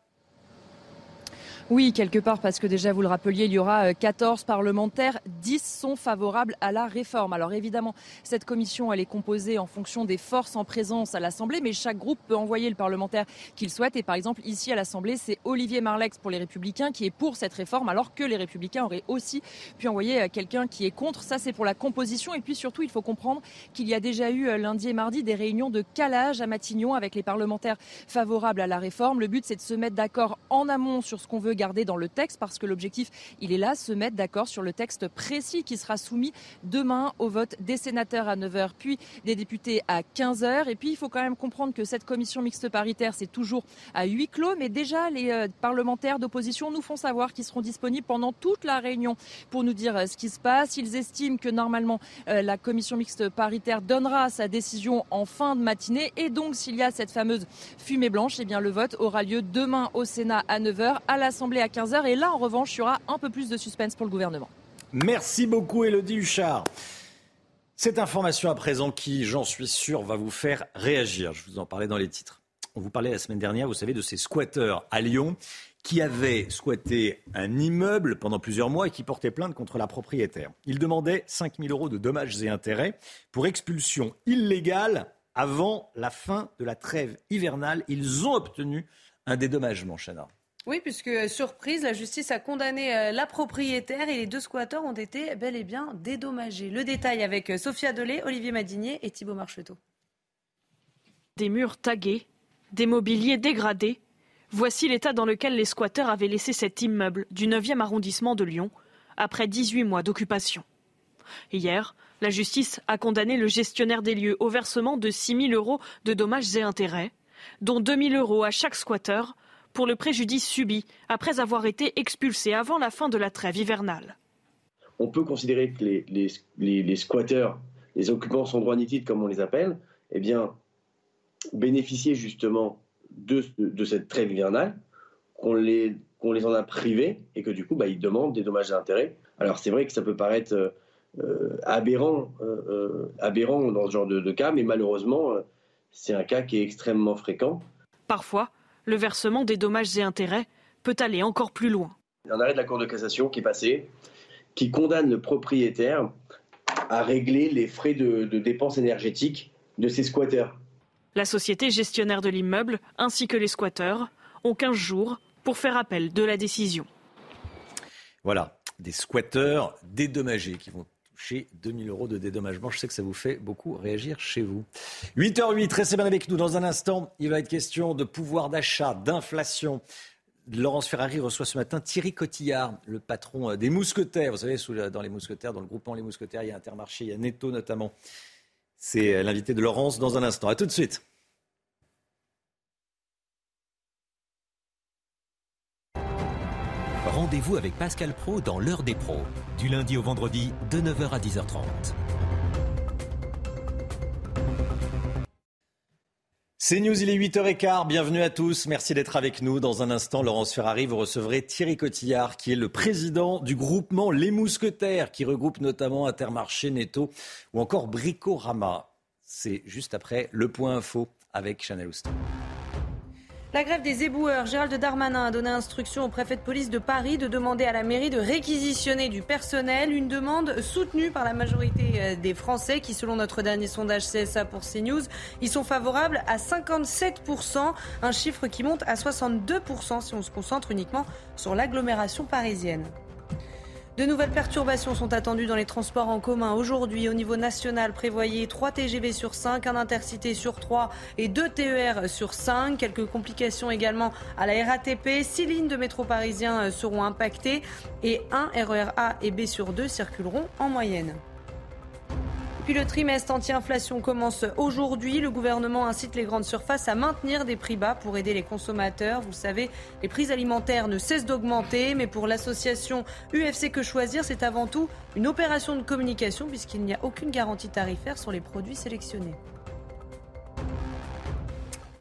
Oui, quelque part, parce que déjà, vous le rappeliez, il y aura 14 euh, parlementaires, 10 sont favorables à la réforme. Alors évidemment, cette commission, elle est composée en fonction des forces en présence à l'Assemblée, mais chaque groupe peut envoyer le parlementaire qu'il souhaite. Et par exemple, ici à l'Assemblée, c'est Olivier Marlex pour les Républicains qui est pour cette réforme, alors que les Républicains auraient aussi pu envoyer euh, quelqu'un qui est contre. Ça, c'est pour la composition. Et puis surtout, il faut comprendre qu'il y a déjà eu euh, lundi et mardi des réunions de calage à Matignon avec les parlementaires favorables à la réforme. Le but, c'est de se mettre d'accord en amont sur ce qu'on veut garder dans le texte parce que l'objectif, il est là, se mettre d'accord sur le texte précis qui sera soumis demain au vote des sénateurs à 9h, puis des députés à 15h. Et puis, il faut quand même comprendre que cette commission mixte paritaire, c'est toujours à huis clos, mais déjà, les euh, parlementaires d'opposition nous font savoir qu'ils seront disponibles pendant toute la réunion pour nous dire euh, ce qui se passe. Ils estiment que normalement, euh, la commission mixte paritaire donnera sa décision en fin de matinée. Et donc, s'il y a cette fameuse fumée blanche, eh bien, le vote aura lieu demain au Sénat à 9h, à l'Assemblée à 15h. Et là, en revanche, il y aura un peu plus de suspense pour le gouvernement. Merci beaucoup, Elodie Huchard. Cette information à présent qui, j'en suis sûr, va vous faire réagir. Je vous en parlais dans les titres. On vous parlait la semaine dernière, vous savez, de ces squatteurs à Lyon qui avaient squatté un immeuble pendant plusieurs mois et qui portaient plainte contre la propriétaire. Ils demandaient 5 000 euros de dommages et intérêts pour expulsion illégale avant la fin de la trêve hivernale. Ils ont obtenu un dédommagement, Chana. Oui, puisque euh, surprise, la justice a condamné euh, la propriétaire et les deux squatteurs ont été bel et bien dédommagés. Le détail avec euh, Sophia Dolé, Olivier Madinier et Thibault Marcheteau. Des murs tagués, des mobiliers dégradés. Voici l'état dans lequel les squatteurs avaient laissé cet immeuble du 9e arrondissement de Lyon après 18 mois d'occupation. Hier, la justice a condamné le gestionnaire des lieux au versement de 6 000 euros de dommages et intérêts, dont 2 000 euros à chaque squatteur pour le préjudice subi après avoir été expulsé avant la fin de la trêve hivernale. On peut considérer que les, les, les, squatteurs, les occupants sans droit ni titre, comme on les appelle, eh bien, bénéficiaient justement de, de cette trêve hivernale, qu'on les, qu'on les en a privés et que du coup, bah, ils demandent des dommages et intérêts. Alors c'est vrai que ça peut paraître euh, euh, aberrant, euh, aberrant dans ce genre de, de cas, mais malheureusement, c'est un cas qui est extrêmement fréquent. Parfois, le versement des dommages et intérêts peut aller encore plus loin. Il y a un arrêt de la Cour de cassation qui est passé, qui condamne le propriétaire à régler les frais de, de dépenses énergétiques de ses squatteurs. La société gestionnaire de l'immeuble ainsi que les squatteurs ont 15 jours pour faire appel de la décision. Voilà, des squatteurs dédommagés qui vont toucher 2000 euros de dédommagement. Je sais que ça vous fait beaucoup réagir chez vous. 8h08, restez bien avec nous dans un instant. Il va être question de pouvoir d'achat, d'inflation. Laurence Ferrari reçoit ce matin Thierry Cotillard, le patron des mousquetaires. Vous savez, dans les mousquetaires, dans le groupement Les Mousquetaires, il y a Intermarché, il y a Netto notamment. C'est l'invité de Laurence dans un instant. A tout de suite. Rendez-vous avec Pascal Pro dans l'heure des pros, du lundi au vendredi de 9h à 10h30. C'est News, il est 8h15, bienvenue à tous, merci d'être avec nous. Dans un instant, Laurence Ferrari, vous recevrez Thierry Cotillard, qui est le président du groupement Les Mousquetaires, qui regroupe notamment Intermarché, Netto ou encore Bricorama. C'est juste après le point info avec Chanel Houston. La grève des éboueurs, Gérald Darmanin a donné instruction au préfet de police de Paris de demander à la mairie de réquisitionner du personnel, une demande soutenue par la majorité euh, des Français qui, selon notre dernier sondage CSA pour CNews, ils sont favorables à 57%, un chiffre qui monte à 62% si on se concentre uniquement sur l'agglomération parisienne. De nouvelles perturbations sont attendues dans les transports en commun. Aujourd'hui, au niveau national, prévoyez 3 TGV sur 5, un intercité sur 3 et 2 TER sur 5. Quelques complications également à la RATP. 6 lignes de métro parisien seront impactées et 1 RER A et B sur 2 circuleront en moyenne. Puis le trimestre anti-inflation commence aujourd'hui. Le gouvernement incite les grandes surfaces à maintenir des prix bas pour aider les consommateurs. Vous le savez, les prix alimentaires ne cessent d'augmenter, mais pour l'association UFC Que Choisir, c'est avant tout une opération de communication puisqu'il n'y a aucune garantie tarifaire sur les produits sélectionnés.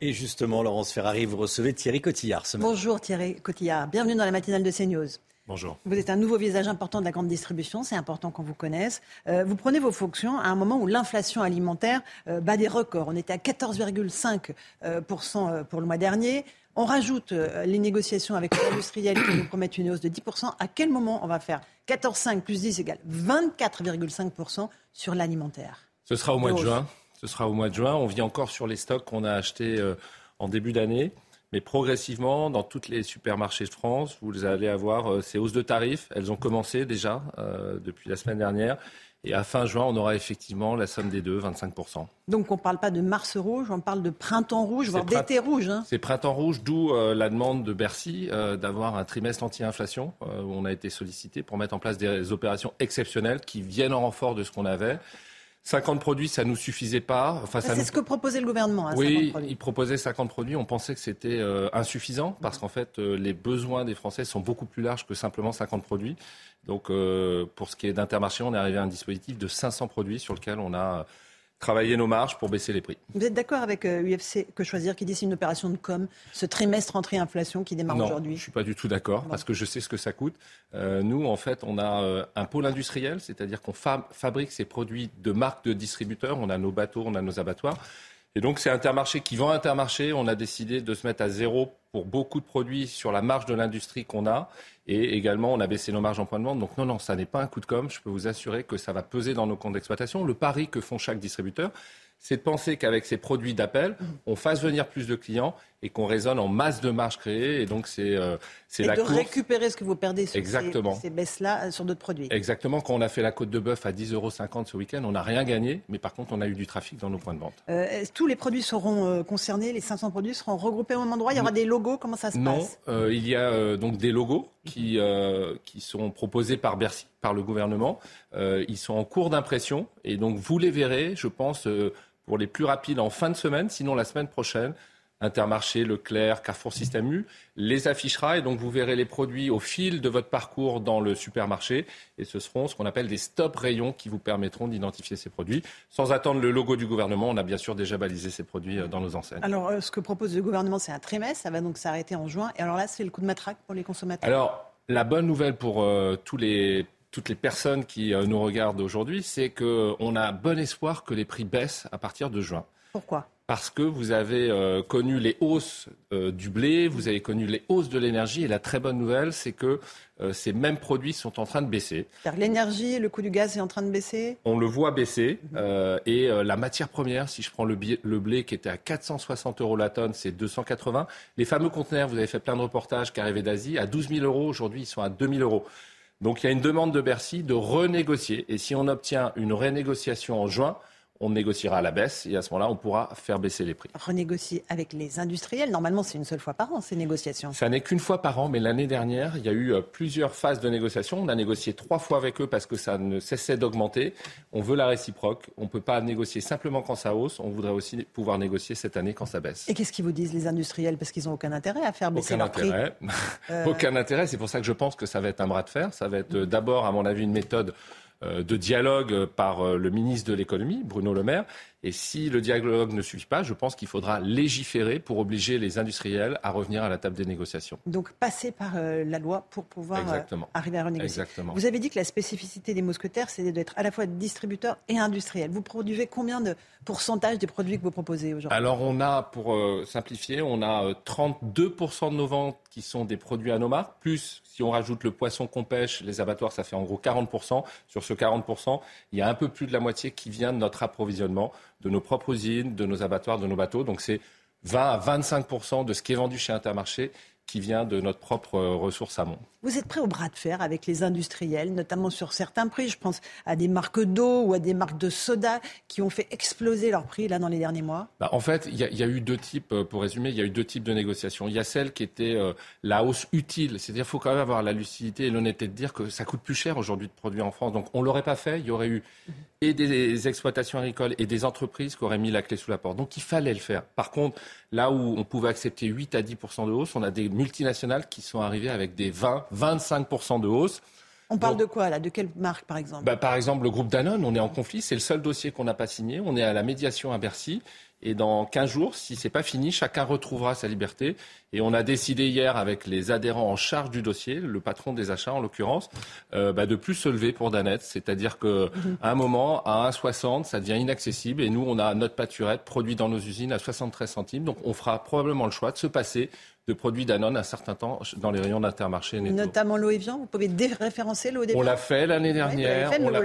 Et justement, Laurence Ferrari, vous recevez Thierry Cotillard ce matin. Bonjour Thierry Cotillard, bienvenue dans la matinale de CNews. Bonjour. Vous êtes un nouveau visage important de la grande distribution, c'est important qu'on vous connaisse. Euh, vous prenez vos fonctions à un moment où l'inflation alimentaire euh, bat des records. On était à 14,5% euh, pour le mois dernier. On rajoute les négociations avec les industriels qui nous promettent une hausse de 10%. À quel moment on va faire 14,5 plus 10 égale 24,5% sur l'alimentaire? Ce sera au mois de juin. Ce sera au mois de juin. On vit encore sur les stocks qu'on a achetés en début d'année. Mais progressivement, dans tous les supermarchés de France, vous allez avoir euh, ces hausses de tarifs. Elles ont commencé déjà euh, depuis la semaine dernière. Et à fin juin, on aura effectivement la somme des deux, 25%. Donc on ne parle pas de mars rouge, on parle de printemps rouge, voire d'été rouge. Hein. C'est printemps rouge, d'où euh, la demande de Bercy d'avoir un trimestre anti-inflation, où on a été sollicité pour mettre en place des opérations exceptionnelles qui viennent en renfort de ce qu'on avait. 50 produits, ça nous suffisait pas. Enfin, c'est ce que proposait le gouvernement. Hein, oui, il proposait 50 produits. On pensait que c'était euh, insuffisant parce qu'en fait, euh, les besoins des Français sont beaucoup plus larges que simplement 50 produits. Donc, euh, pour ce qui est d'Intermarché, on est arrivé à un dispositif de 500 produits sur lequel on a travailler nos marges pour baisser les prix. Vous êtes d'accord avec UFC euh, Que Choisir qui dit c'est une opération de com, ce trimestre entrée-inflation qui démarre aujourd'hui je ne suis pas du tout d'accord parce que je sais ce que ça coûte. Euh, nous, en fait, on a euh, un pôle industriel, c'est-à-dire qu'on fabrique ces produits de marques de distributeurs. On a nos bateaux, on a nos abattoirs. Et donc, c'est Intermarché qui vend Intermarché. On a décidé de se mettre à zéro pour beaucoup de produits sur la marge de l'industrie qu'on a. Et également, on a baissé nos marges en point de vente. Donc non, non, ça n'est pas un coup de com'. Je peux vous assurer que ça va peser dans nos comptes d'exploitation. Le pari que font chaque distributeur, c'est de penser qu'avec ces produits d'appel, on fasse venir plus de clients et qu'on raisonne en masse de marge créée. Et donc, c'est euh, c'est Et la de course. récupérer ce que vous perdez sur Exactement. ces, ces baisses-là euh, sur d'autres produits. Exactement. Quand on a fait la côte de bœuf à 10,50 euros ce week-end, on n'a rien gagné. Mais par contre, on a eu du trafic dans nos points de vente. Euh, tous les produits seront euh, concernés, les 500 produits seront regroupés au même endroit? Il y aura des logos Comment ça se Non, passe? euh, il y a donc des logos qui, qui sont proposés par Bercy, par le gouvernement. Ils sont en cours d'impression et donc vous les verrez, je pense, pour les plus rapides en fin de semaine, sinon la semaine prochaine. Intermarché, Leclerc, Carrefour Système U les affichera et donc vous verrez les produits au fil de votre parcours dans le supermarché et ce seront ce qu'on appelle des stop rayons qui vous permettront d'identifier ces produits. Sans attendre le logo du gouvernement, on a bien sûr déjà balisé ces produits euh, dans nos enseignes. Alors, euh, ce que propose le gouvernement, c'est un trimestre. Ça va donc s'arrêter en juin. Et alors là, c'est le coup de matraque pour les consommateurs. Alors, la bonne nouvelle pour euh, tous les, toutes les personnes qui euh, nous regardent aujourd'hui, c'est qu'on a bon espoir que les prix baissent à partir de juin. Pourquoi? Parce que vous avez euh, connu les hausses euh, du blé, vous avez connu les hausses de l'énergie, et la très bonne nouvelle, c'est que euh, ces mêmes produits sont en train de baisser. L'énergie, le coût du gaz est en train de baisser? On le voit baisser. euh, et la matière première, si je prends le blé qui était à 460 euros la tonne, c'est 280. Les fameux conteneurs, vous avez fait plein de reportages qui arrivaient d'Asie, à 12 000 euros. Aujourd'hui, ils sont à 2 000 euros. Donc il y a une demande de Bercy de renégocier. Et si on obtient une renégociation en juin, on négociera à la baisse. Et à ce moment-là, on pourra faire baisser les prix. Renégocier avec les industriels. Normalement, c'est une seule fois par an, ces négociations. Ça n'est qu'une fois par an, mais l'année dernière, il y a eu euh, plusieurs phases de négociation. On a négocié trois fois avec eux parce que ça ne cessait d'augmenter. On veut la réciproque. On ne peut pas négocier simplement quand ça hausse. On voudrait aussi pouvoir négocier cette année quand ça baisse. Et qu'est-ce qu'ils vous disent, les industriels? Parce qu'ils n'ont aucun intérêt à faire baisser Aucun leur prix. intérêt. Euh, Aucun intérêt. C'est pour ça que je pense que ça va être un bras de fer. Ça va être euh, d'abord, à mon avis, une méthode de dialogue euh, par euh, le ministre de l'économie, Bruno Le Maire. Et si le dialogue ne suffit pas, je pense qu'il faudra légiférer pour obliger les industriels à revenir à la table des négociations. Donc, passer par euh, la loi pour pouvoir euh, arriver à renégocier. Exactement. Vous avez dit que la spécificité des mousquetaires, c'est d'être à la fois distributeur et industriel. Vous produisez combien de pourcentage des produits que vous proposez aujourd'hui? Alors on a, pour euh, simplifier, on a euh, 32% de nos ventes qui sont des produits à nos marques, plus si on rajoute le poisson qu'on pêche, les abattoirs, ça fait en gros 40%. Sur ce 40%, il y a un peu plus de la moitié qui vient de notre approvisionnement, de nos propres usines, de nos abattoirs, de nos bateaux. Donc c'est 20 à 25% de ce qui est vendu chez Intermarché qui vient de notre propre euh, ressource amont. Vous êtes prêt au bras de fer avec les industriels, notamment sur certains prix? Je pense à des marques d'eau ou à des marques de soda qui ont fait exploser leurs prix là dans les derniers mois? Bah, en fait, il y, a- il y a eu deux types, euh, pour résumer, il y a eu deux types de négociations. Il y a celle qui était euh, la hausse utile, c'est-à-dire qu'il faut quand même avoir la lucidité et l'honnêteté de dire que ça coûte plus cher aujourd'hui de produire en France. Donc on l'aurait pas fait, il y aurait eu et des exploitations agricoles et des entreprises qui auraient mis la clé sous la porte. Donc il fallait le faire. Par contre, là où on pouvait accepter 8 à 10 de hausse, on a des multinationales qui sont arrivées avec des 20, 25 de hausse. On parle de quoi là? De quelle marque par exemple? Bah, par exemple, le groupe Danone, on est en conflit. C'est le seul dossier qu'on n'a pas signé. On est à la médiation à Bercy. Et dans 15 jours, si c'est pas fini, chacun retrouvera sa liberté. Et on a décidé hier avec les adhérents en charge du dossier, le patron des achats en l'occurrence, euh, bah, de plus se lever pour Danette. C'est-à-dire que à un moment, à 1,60, ça devient inaccessible. Et nous, on a notre pâturette produit dans nos usines à 73 centimes. Donc on fera probablement le choix de se passer de produits Danone un certain temps dans les rayons d'Intermarché. Notamment l'eau et viande. Vous pouvez déréférencer l'eau et On viande l'a fait l'année dernière. fait, on l'a-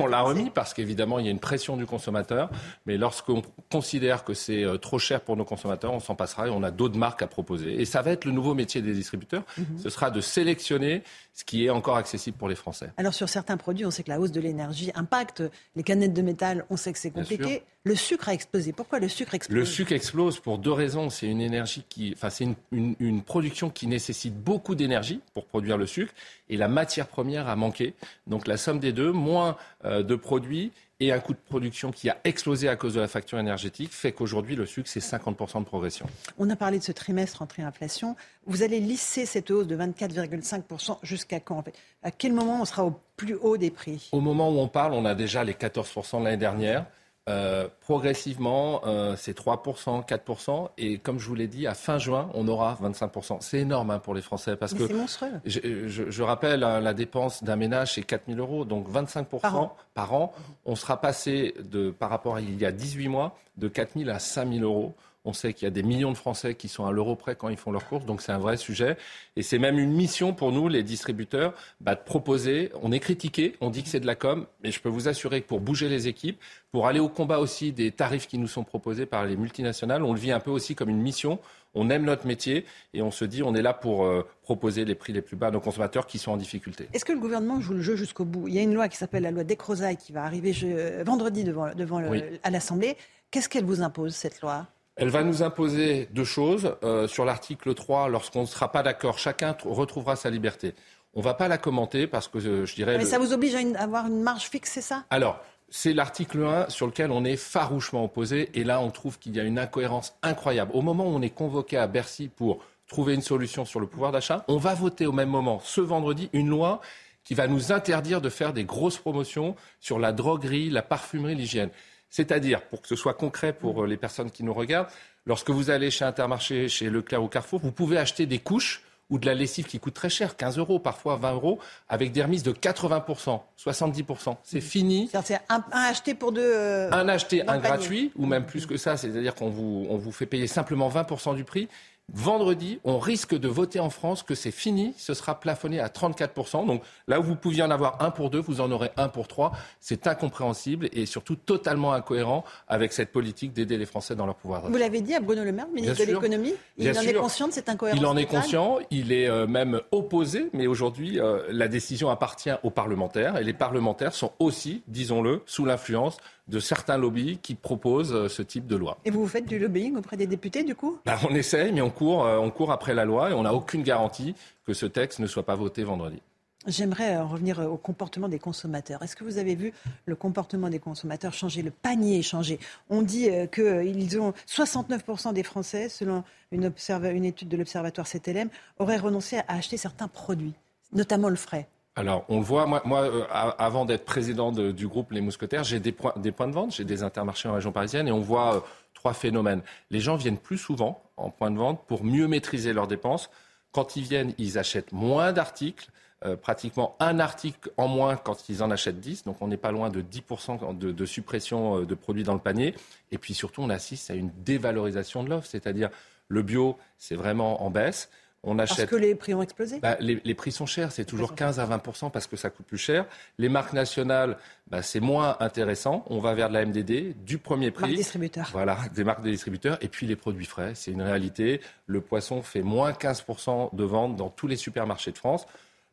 on remis parce qu'évidemment, il y a une pression du consommateur. Mais lorsqu'on considère que c'est euh, trop cher pour nos consommateurs, on s'en passera et on a d'autres marques à proposer. Et ça va être le nouveau métier des distributeurs. Mhm. Ce sera de sélectionner ce qui est encore accessible pour les Français. Alors sur certains produits, on sait que la hausse de l'énergie impacte les canettes de métal. On sait que c'est compliqué. Le sucre a explosé. Pourquoi le sucre explose? Le sucre explose pour deux raisons. C'est une énergie qui, enfin, c'est une, une- une production qui nécessite beaucoup d'énergie pour produire le sucre et la matière première a manqué. Donc la somme des deux, moins euh, de produits et un coût de production qui a explosé à cause de la facture énergétique, fait qu'aujourd'hui le sucre c'est 50% de progression. On a parlé de ce trimestre entrée inflation. Vous allez lisser cette hausse de 24,5% jusqu'à quand en fait? À quel moment on sera au plus haut des prix? Au moment où on parle, on a déjà les 14% de l'année dernière. Euh, progressivement, euh, c'est 3%, 4%. Et comme je vous l'ai dit, à fin juin, on aura 25%. C'est énorme hein, pour les Français. Parce Mais que c'est monstrueux. Je, je- je rappelle, hein, la dépense d'un ménage, c'est 4 000 euros. Donc 25% Par par an. an. On sera passé, de, par rapport à il y a 18 mois, de 4 000 à 5 000 euros On sait qu'il y a des millions de Français qui sont à l'euro près quand ils font leurs courses, donc c'est un vrai sujet. Et c'est même une mission pour nous, les distributeurs, bah, de proposer. On est critiqué, on dit que c'est de la com, mais je peux vous assurer que pour bouger les équipes, pour aller au combat aussi des tarifs qui nous sont proposés par les multinationales, on le vit un peu aussi comme une mission. On aime notre métier et on se dit on est là pour euh, proposer les prix les plus bas à nos consommateurs qui sont en difficulté. Est-ce que le gouvernement joue le jeu jusqu'au bout? Il y a une loi qui s'appelle la loi Descrozaille qui va arriver je- vendredi devant, devant le- Oui. à l'Assemblée. Qu'est-ce qu'elle vous impose, cette loi? Elle va nous imposer deux choses. Euh, sur l'article 3, lorsqu'on ne sera pas d'accord, chacun retrouvera sa liberté. On ne va pas la commenter parce que euh, je dirais. Mais le- ça vous oblige à une- à avoir une marge fixe, c'est ça? Alors, c'est l'article 1 sur lequel on est farouchement opposé. Et là, on trouve qu'il y a une incohérence incroyable. Au moment où on est convoqué à Bercy pour trouver une solution sur le pouvoir d'achat, on va voter au même moment, ce vendredi, une loi qui va nous interdire de faire des grosses promotions sur la droguerie, la parfumerie, l'hygiène. C'est-à-dire, pour que ce soit concret pour euh, les personnes qui nous regardent, lorsque vous allez chez Intermarché, chez Leclerc ou Carrefour, vous pouvez acheter des couches ou de la lessive qui coûte très cher, 15 euros, parfois 20 euros, avec des remises de 80%, 70%. C'est fini. C'est un, un acheté pour deux. euh, Un acheté, un gratuit, ou même plus que ça, c'est-à-dire qu'on vous, on vous fait payer simplement 20% du prix. Vendredi, on risque de voter en France que c'est fini, ce sera plafonné à 34%. Donc là où vous pouviez en avoir un pour deux, vous en aurez un pour trois. C'est incompréhensible et surtout totalement incohérent avec cette politique d'aider les Français dans leur pouvoir d'achat. Vous l'avez dit à Bruno Le Maire, ministre Bien de l'économie. Il Bien en est conscient de cette incohérence Il en est totale conscient, il est euh, même opposé, mais aujourd'hui, euh, la décision appartient aux parlementaires. Et les parlementaires sont aussi, disons-le, sous l'influence de certains lobbies qui proposent euh, ce type de loi. Et vous faites du lobbying auprès des députés, du coup? Bah, on essaye, mais on court, euh, on court après la loi et on n'a aucune garantie que ce texte ne soit pas voté vendredi. J'aimerais euh, revenir au comportement des consommateurs. Est-ce que vous avez vu le comportement des consommateurs changer, le panier changer? On dit qu'ils ont 69% des Français, selon une, une étude de l'Observatoire CTLM, auraient renoncé à acheter certains produits, notamment le frais. Alors, on le voit, moi, euh, avant d'être président de- du groupe Les Mousquetaires, j'ai des, points- de vente, j'ai des intermarchés en région parisienne et on voit euh, trois phénomènes. Les gens viennent plus souvent en point de vente pour mieux maîtriser leurs dépenses. Quand ils viennent, ils achètent moins d'articles, euh, pratiquement un article en moins quand ils en achètent 10. Donc, on n'est pas loin de 10% de, de suppression de produits dans le panier. Et puis surtout, on assiste à une dévalorisation de l'offre, c'est-à-dire le bio, c'est vraiment en baisse. On Parce que les prix ont explosé bah, les, les prix sont chers, c'est toujours 15 à 20% parce que ça coûte plus cher. Les marques nationales, bah, c'est moins intéressant. On va vers de la MDD, du premier prix. Marque distributeur. Voilà, des marques de distributeurs. Et puis les produits frais, c'est une réalité. Le poisson fait moins 15% de ventes dans tous les supermarchés de France.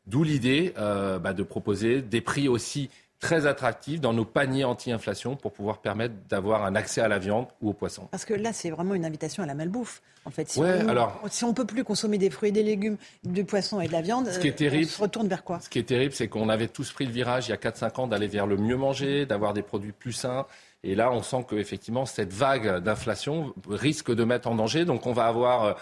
D'où l'idée euh, bah, de proposer des prix aussi très attractifs dans nos paniers anti-inflation pour pouvoir permettre d'avoir un accès à la viande ou au poisson. Parce que là, c'est vraiment une invitation à la malbouffe. En fait, si Ouais, on, alors- si on peut plus consommer des fruits et des légumes, du poisson et de la viande, Ce qui est euh, terrible, on se retourne vers quoi? Ce qui est terrible, c'est qu'on avait tous pris le virage il y a 4-5 ans d'aller vers le mieux manger, d'avoir des produits plus sains. Et là, on sent qu'effectivement, cette vague d'inflation risque de mettre en danger. Donc, on va avoir euh,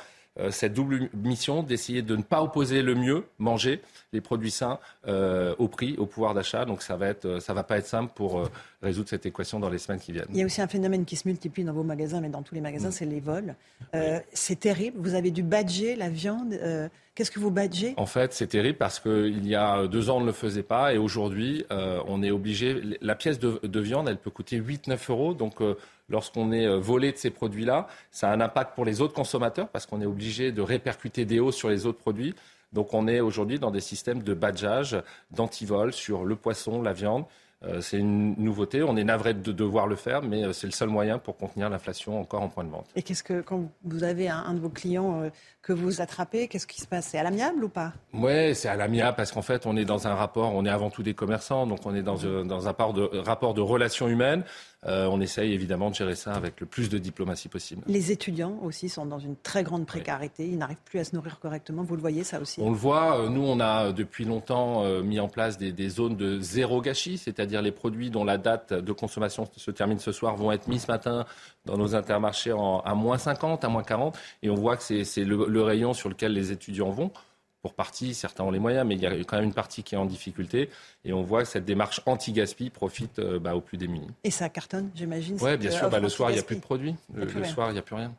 cette double mission d'essayer de ne pas opposer le mieux, manger les produits sains, euh, au prix, au pouvoir d'achat. Donc, ça va être, euh, ça va pas être simple pour euh, résoudre cette équation dans les semaines qui viennent. Il y a aussi un phénomène qui se multiplie dans vos magasins, mais dans tous les magasins, Mm. c'est les vols. Euh, C'est terrible. Vous avez dû badger la viande. Euh, Qu'est-ce que vous badgez? En fait, c'est terrible parce qu'il y a deux ans, on ne le faisait pas et aujourd'hui, euh, on est obligé. La pièce de, de viande, elle peut coûter 8-9 euros. Donc, euh, lorsqu'on est euh, volé de ces produits-là, ça a un impact pour les autres consommateurs parce qu'on est obligé de répercuter des hausses sur les autres produits. Donc, on est aujourd'hui dans des systèmes de badgeage, d'antivol sur le poisson, la viande. Euh, c'est une nouveauté. On est navré de devoir le faire, mais euh, c'est le seul moyen pour contenir l'inflation encore en point de vente. Et qu'est-ce que quand vous avez un, un de vos clients euh, que vous attrapez, qu'est-ce qui se passe? C'est à l'amiable ou pas? Ouais, c'est à l'amiable parce qu'en fait, on est dans un rapport, on est avant tout des commerçants, donc on est dans, euh, dans un rapport de, rapport de relations humaines. Euh, on essaye évidemment de gérer ça avec le plus de diplomatie possible. Les étudiants aussi sont dans une très grande précarité. Ils n'arrivent plus à se nourrir correctement. Vous le voyez ça aussi On le voit, euh, nous on a euh, depuis longtemps mis en place des, des zones de zéro gâchis, c'est-à-dire les produits dont la date de consommation se termine ce soir vont être mis ce matin dans nos intermarchés en, à moins 50, à moins 40, et on voit que c'est c'est le, le rayon sur lequel les étudiants vont. Pour partie, certains ont les moyens, mais il y a quand même une partie qui est en difficulté, et on voit que cette démarche anti-gaspi profite euh, bah, aux plus démunis. Et ça cartonne, j'imagine. Oui, bien euh, sûr, bah, offre le soir, il n'y a plus de produits. Le, le soir, il n'y a plus rien.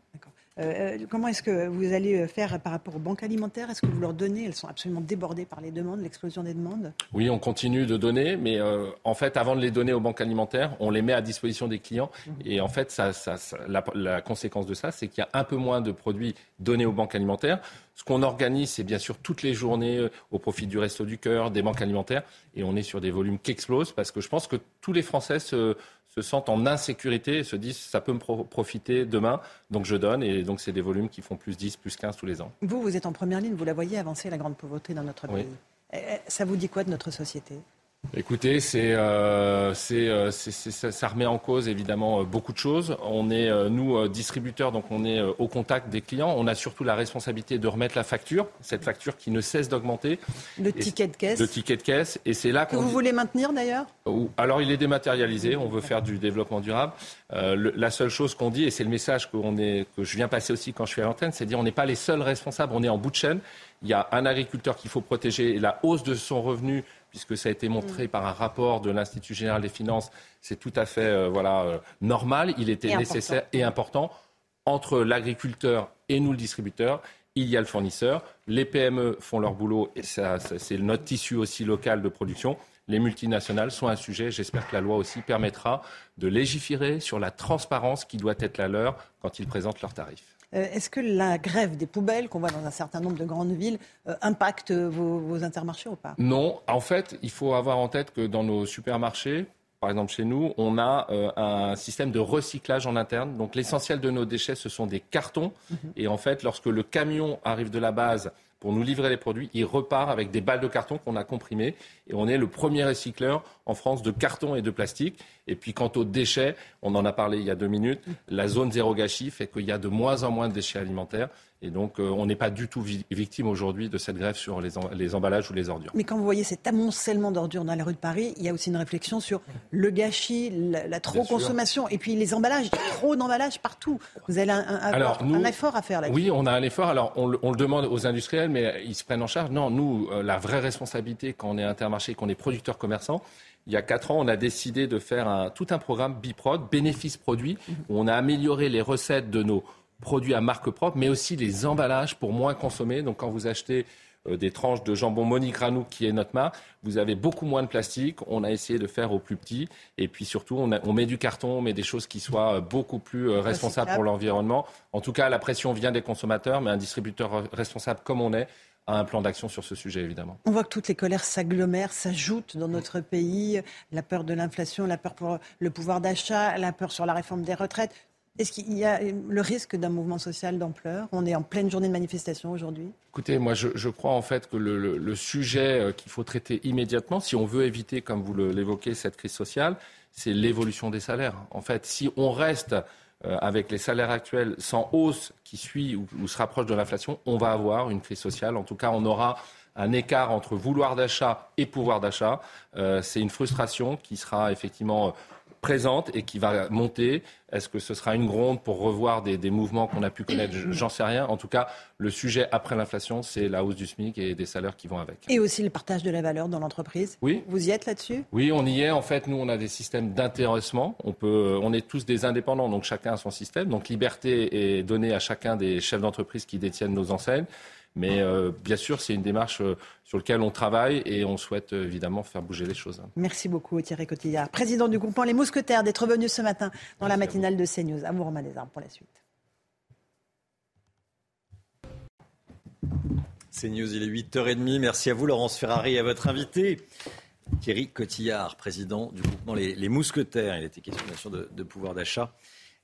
Euh, comment est-ce que vous allez faire par rapport aux banques alimentaires? Est-ce que vous leur donnez? Elles sont absolument débordées par les demandes, l'explosion des demandes. Oui, on continue de donner, mais euh, en fait, avant de les donner aux banques alimentaires, on les met à disposition des clients. Mmh. Et en fait, ça, ça, la, la, conséquence de ça, c'est qu'il y a un peu moins de produits donnés aux banques alimentaires. Ce qu'on organise, c'est bien sûr toutes les journées euh, au profit du Resto du Cœur, des banques alimentaires, et on est sur des volumes qui explosent parce que je pense que tous les Français se se sentent en insécurité et se disent ça peut me profiter demain, donc je donne. Et donc c'est des volumes qui font plus 10, plus 15 tous les ans. Vous, vous êtes en première ligne, vous la voyez avancer la grande pauvreté dans notre pays. Eh, eh, ça vous dit quoi de notre société? Écoutez, c'est, euh, euh, ça, remet en cause évidemment euh, beaucoup de choses. On est, nous, distributeurs, donc on est au contact des clients. On a surtout la responsabilité de remettre la facture, cette facture qui ne cesse d'augmenter. Le ticket de caisse. Le ticket de caisse. Et c'est là que vous voulez maintenir d'ailleurs? Alors il est dématérialisé. On veut faire du développement durable. la seule chose qu'on dit, et c'est le message qu'on est, que je viens passer aussi quand je suis à l'antenne, c'est de dire on n'est pas les seuls responsables. On est en bout de chaîne. Il y a un agriculteur qu'il faut protéger et la hausse de son revenu puisque ça a été montré mm. par un rapport de l'Institut général des finances, c'est tout à fait euh, voilà, euh, normal. Il était nécessaire et important entre l'agriculteur et nous, le distributeur. Il y a le fournisseur. Les PME font leur boulot et ça, c'est notre tissu aussi local de production. Les multinationales sont un sujet. J'espère que la loi aussi permettra de légiférer sur la transparence qui doit être la leur quand ils présentent leurs tarifs. Euh, est-ce que la grève des poubelles qu'on voit dans un certain nombre de grandes villes euh, impacte vos, intermarchés ou pas? Non. En fait, il faut avoir en tête que dans nos supermarchés, par exemple chez nous, on a euh, un système de recyclage en interne. Donc l'essentiel de nos déchets, ce sont des cartons. Mhm. Et en fait, lorsque le camion arrive de la base pour nous livrer les produits, il repart avec des balles de carton qu'on a comprimées. Et on est le premier recycleur en France de carton et de plastique. Et puis quant aux déchets, on en a parlé il y a deux minutes, la zone zéro gâchis fait qu'il y a de moins en moins de déchets alimentaires. Et donc, euh, on n'est pas du tout victime aujourd'hui de cette grève sur les, emballages ou les ordures. Mais quand vous voyez cet amoncellement d'ordures dans les rues de Paris, il y a aussi une réflexion sur le gâchis, la, trop-consommation, et puis les emballages. Il y a trop d'emballages partout. Vous avez un, effort à faire là-dessus. Oui, on a un effort. Alors, on, le demande aux industriels, mais ils se prennent en charge. Non, nous, euh, la vraie responsabilité quand on est intermarché, qu'on est producteur commerçant, il y a quatre ans, on a décidé de faire tout un programme Biprod, bénéfice produit, où on a amélioré les recettes de nos produits à marque propre, mais aussi les emballages pour moins consommer. Donc quand vous achetez euh, des tranches de jambon Monique qui est notre marque, vous avez beaucoup moins de plastique. On a essayé de faire au plus petit. Et puis surtout, on, on met du carton, on met des choses qui soient euh, beaucoup plus euh, responsables pour l'environnement. En tout cas, la pression vient des consommateurs, mais un distributeur responsable comme on est a un plan d'action sur ce sujet, évidemment. On voit que toutes les colères s'agglomèrent, s'ajoutent dans notre pays. La peur de l'inflation, la peur pour le pouvoir d'achat, la peur sur la réforme des retraites. Est-ce qu'il y a le risque d'un mouvement social d'ampleur? On est en pleine journée de manifestation aujourd'hui. Écoutez, moi je, crois en fait que le, sujet euh, qu'il faut traiter immédiatement, si on veut éviter, comme vous l'évoquez, cette crise sociale, c'est l'évolution des salaires. En fait, si on reste euh, avec les salaires actuels sans hausse qui suit ou, se rapproche de l'inflation, on va avoir une crise sociale. En tout cas, on aura un écart entre vouloir d'achat et pouvoir d'achat. Euh, c'est une frustration qui sera effectivement présente et qui va monter. Est-ce que ce sera une gronde pour revoir des, mouvements qu'on a pu connaître? J'en sais rien. En tout cas, le sujet après l'inflation, c'est la hausse du SMIC et des salaires qui vont avec. Et aussi le partage de la valeur dans l'entreprise. Oui. Vous y êtes là-dessus? Oui, on y est. En fait, nous, on a des systèmes d'intéressement. On peut, on est tous des indépendants, donc chacun a son système. Donc liberté est donnée à chacun des chefs d'entreprise qui détiennent nos enseignes. Mais euh, bien sûr, c'est une démarche euh, sur laquelle on travaille et on souhaite euh, évidemment faire bouger les choses. Merci beaucoup Thierry Cotillard, président du groupement Les Mousquetaires, d'être venu ce matin dans la matinale de CNews. À vous Romain Desarmes pour la suite. CNews, il est 8h30. Merci à vous Laurence Ferrari et à votre invité. Thierry Cotillard, président du groupement Les, Mousquetaires. Il était question bien sûr de pouvoir d'achat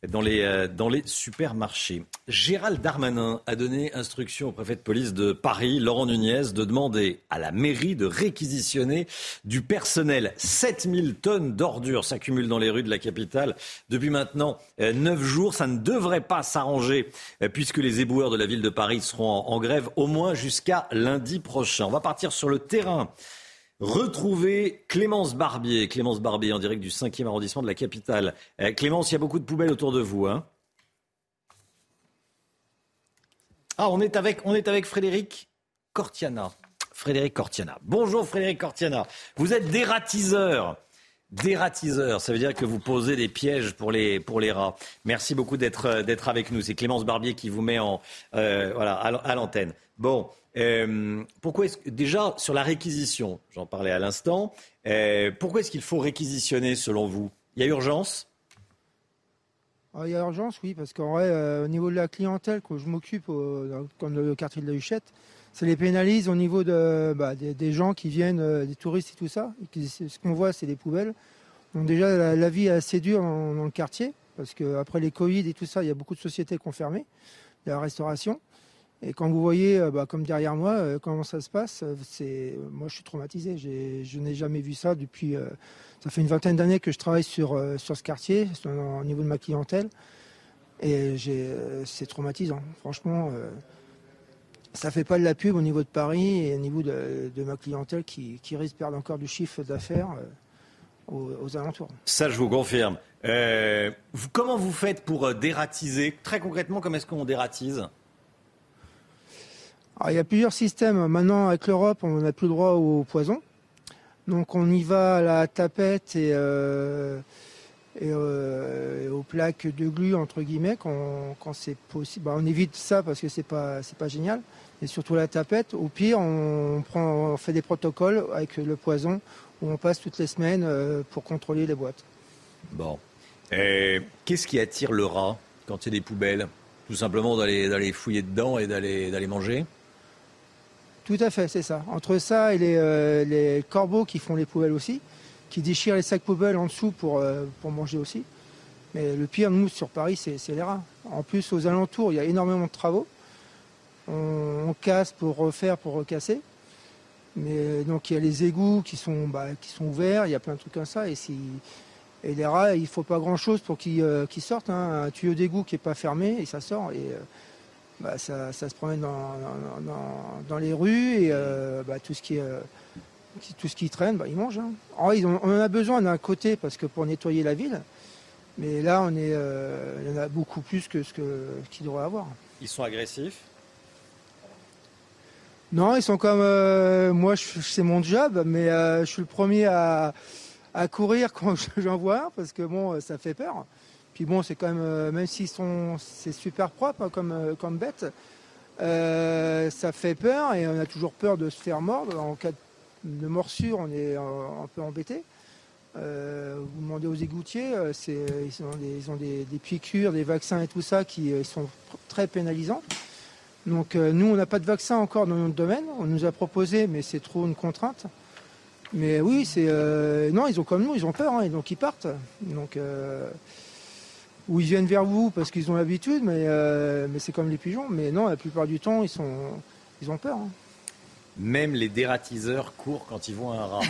dans les, euh, dans les supermarchés. Gérald Darmanin a donné instruction au préfet de police de Paris, Laurent Nunez, de demander à la mairie de réquisitionner du personnel. 7000 tonnes d'ordures s'accumulent dans les rues de la capitale depuis maintenant 9 euh, jours. Ça ne devrait pas s'arranger euh, puisque les éboueurs de la ville de Paris seront en grève au moins jusqu'à lundi prochain. On va partir sur le terrain Retrouver Clémence Barbier. Clémence Barbier en direct du 5e arrondissement de la capitale. Euh, Clémence, il y a beaucoup de poubelles autour de vous. Hein ah, on est, avec, on est avec Frédéric Cortiana. Frédéric Cortiana. Bonjour Frédéric Cortiana. Vous êtes dératiseur Dératiseur, ça veut dire que vous posez des pièges pour les, pour les rats. Merci beaucoup d'être euh, d'être avec nous. C'est Clémence Barbier qui vous met en, euh, voilà, à l'antenne. Bon, euh, pourquoi est-ce déjà sur la réquisition, j'en parlais à l'instant, pourquoi est-ce qu'il faut réquisitionner selon vous? Il y a urgence? Ah, il y a urgence, oui, parce qu'en vrai, au niveau de la clientèle, quand je m'occupe, comme le quartier de la Huchette, ça les pénalise au niveau bah, des, gens qui viennent, des touristes et tout ça. ce qu'on voit, c'est des poubelles. Donc déjà, la, vie est assez dure dans, le quartier, parce qu'après les Covid et tout ça, il y a beaucoup de sociétés qui ont fermé, de la restauration. Et quand vous voyez, euh, bah, comme derrière moi, euh, comment ça se passe, euh, c'est moi je suis traumatisé. Je n'ai jamais vu ça depuis. ça fait une vingtaine d'années que je travaille sur, sur ce quartier, au niveau de ma clientèle. Et c'est traumatisant. Franchement, ça ne fait pas de la pub au niveau de Paris et au niveau de, ma clientèle qui, risque de perdre encore du chiffre d'affaires aux, alentours. Ça, je vous confirme. comment vous faites pour dératiser? Très concrètement, comment est-ce qu'on dératise? Il y a plusieurs systèmes. Maintenant, avec l'Europe, on n'a plus le droit au poison. Donc on y va à la tapette et, euh, euh, aux plaques de glu, entre guillemets, quand, c'est possible. Bah, on évite ça parce que c'est pas, pas génial. Et surtout la tapette. Au pire, on, prend, on fait des protocoles avec le poison où on passe toutes les semaines euh, pour contrôler les boîtes. Bon. Qu'est-ce qui attire le rat quand il y a des poubelles? Tout simplement d'aller fouiller dedans et d'aller manger? Tout à fait, c'est ça. Entre ça et euh, les, corbeaux qui font les poubelles aussi, qui déchirent les sacs poubelles en dessous pour, euh, pour manger aussi. Mais le pire, nous, sur Paris, c'est les rats. En plus, aux alentours, il y a énormément de travaux. On, casse pour refaire, pour recasser. Mais donc, il y a les égouts qui sont, bah, qui sont ouverts, il y a plein de trucs comme ça. Et, si, et les rats, il ne faut pas grand-chose pour qu'ils euh, sortent. Hein. Un tuyau d'égout qui n'est pas fermé et ça sort. Et, bah, ça, se promène dans, les rues et euh, bah, tout, ce qui, euh, traîne, bah, ils mangent. Hein. on en a besoin d'un côté parce que pour nettoyer la ville, mais là, on est, euh, il y en a beaucoup plus que ce qu'il devrait avoir. Ils sont agressifs? Non, ils sont comme moi, c'est mon job, mais je suis le premier à, courir quand j'en vois un parce que bon, ça fait peur. Puis bon, c'est quand même, euh, même s'ils sont, c'est super propre hein, comme, euh, comme bête, euh, ça fait peur et on a toujours peur de se faire mordre. En cas de morsure, on est un, peu embêté. vous demandez aux égoutiers, ils ont, des, piqûres, des vaccins et tout ça qui sont très pénalisants. Donc nous, on n'a pas de vaccin encore dans notre domaine. On nous a proposé, mais c'est trop une contrainte. Mais oui, c'est non, ils ont comme nous, ils ont peur, hein, et donc ils partent. Donc ou ils viennent vers vous parce qu'ils ont l'habitude, mais, euh, mais c'est comme les pigeons. Mais non, la plupart du temps, ils, sont, ils ont peur. Hein. Même les dératiseurs courent quand ils voient un rat.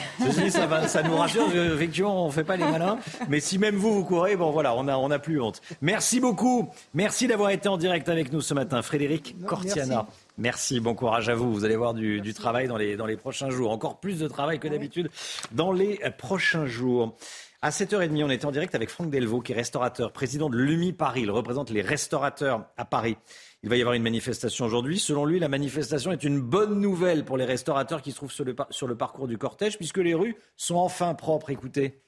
ça, va, ça nous rassure, effectivement, on ne fait pas les malins. Mais si même vous, vous courez, bon voilà, on n'a on a plus honte. Merci beaucoup. Merci d'avoir été en direct avec nous ce matin. Frédéric Cortiana. Merci. bon courage à vous. Vous allez voir du, du travail dans les, dans les prochains jours. Encore plus de travail que d'habitude dans les prochains jours. À 7h30, on est en direct avec Franck Delvaux, qui est restaurateur, président de l'UMI Paris. Il représente les restaurateurs à Paris. Il va y avoir une manifestation aujourd'hui. Selon lui, la manifestation est une bonne nouvelle pour les restaurateurs qui se trouvent sur le, parcours du cortège, puisque les rues sont enfin propres. Écoutez.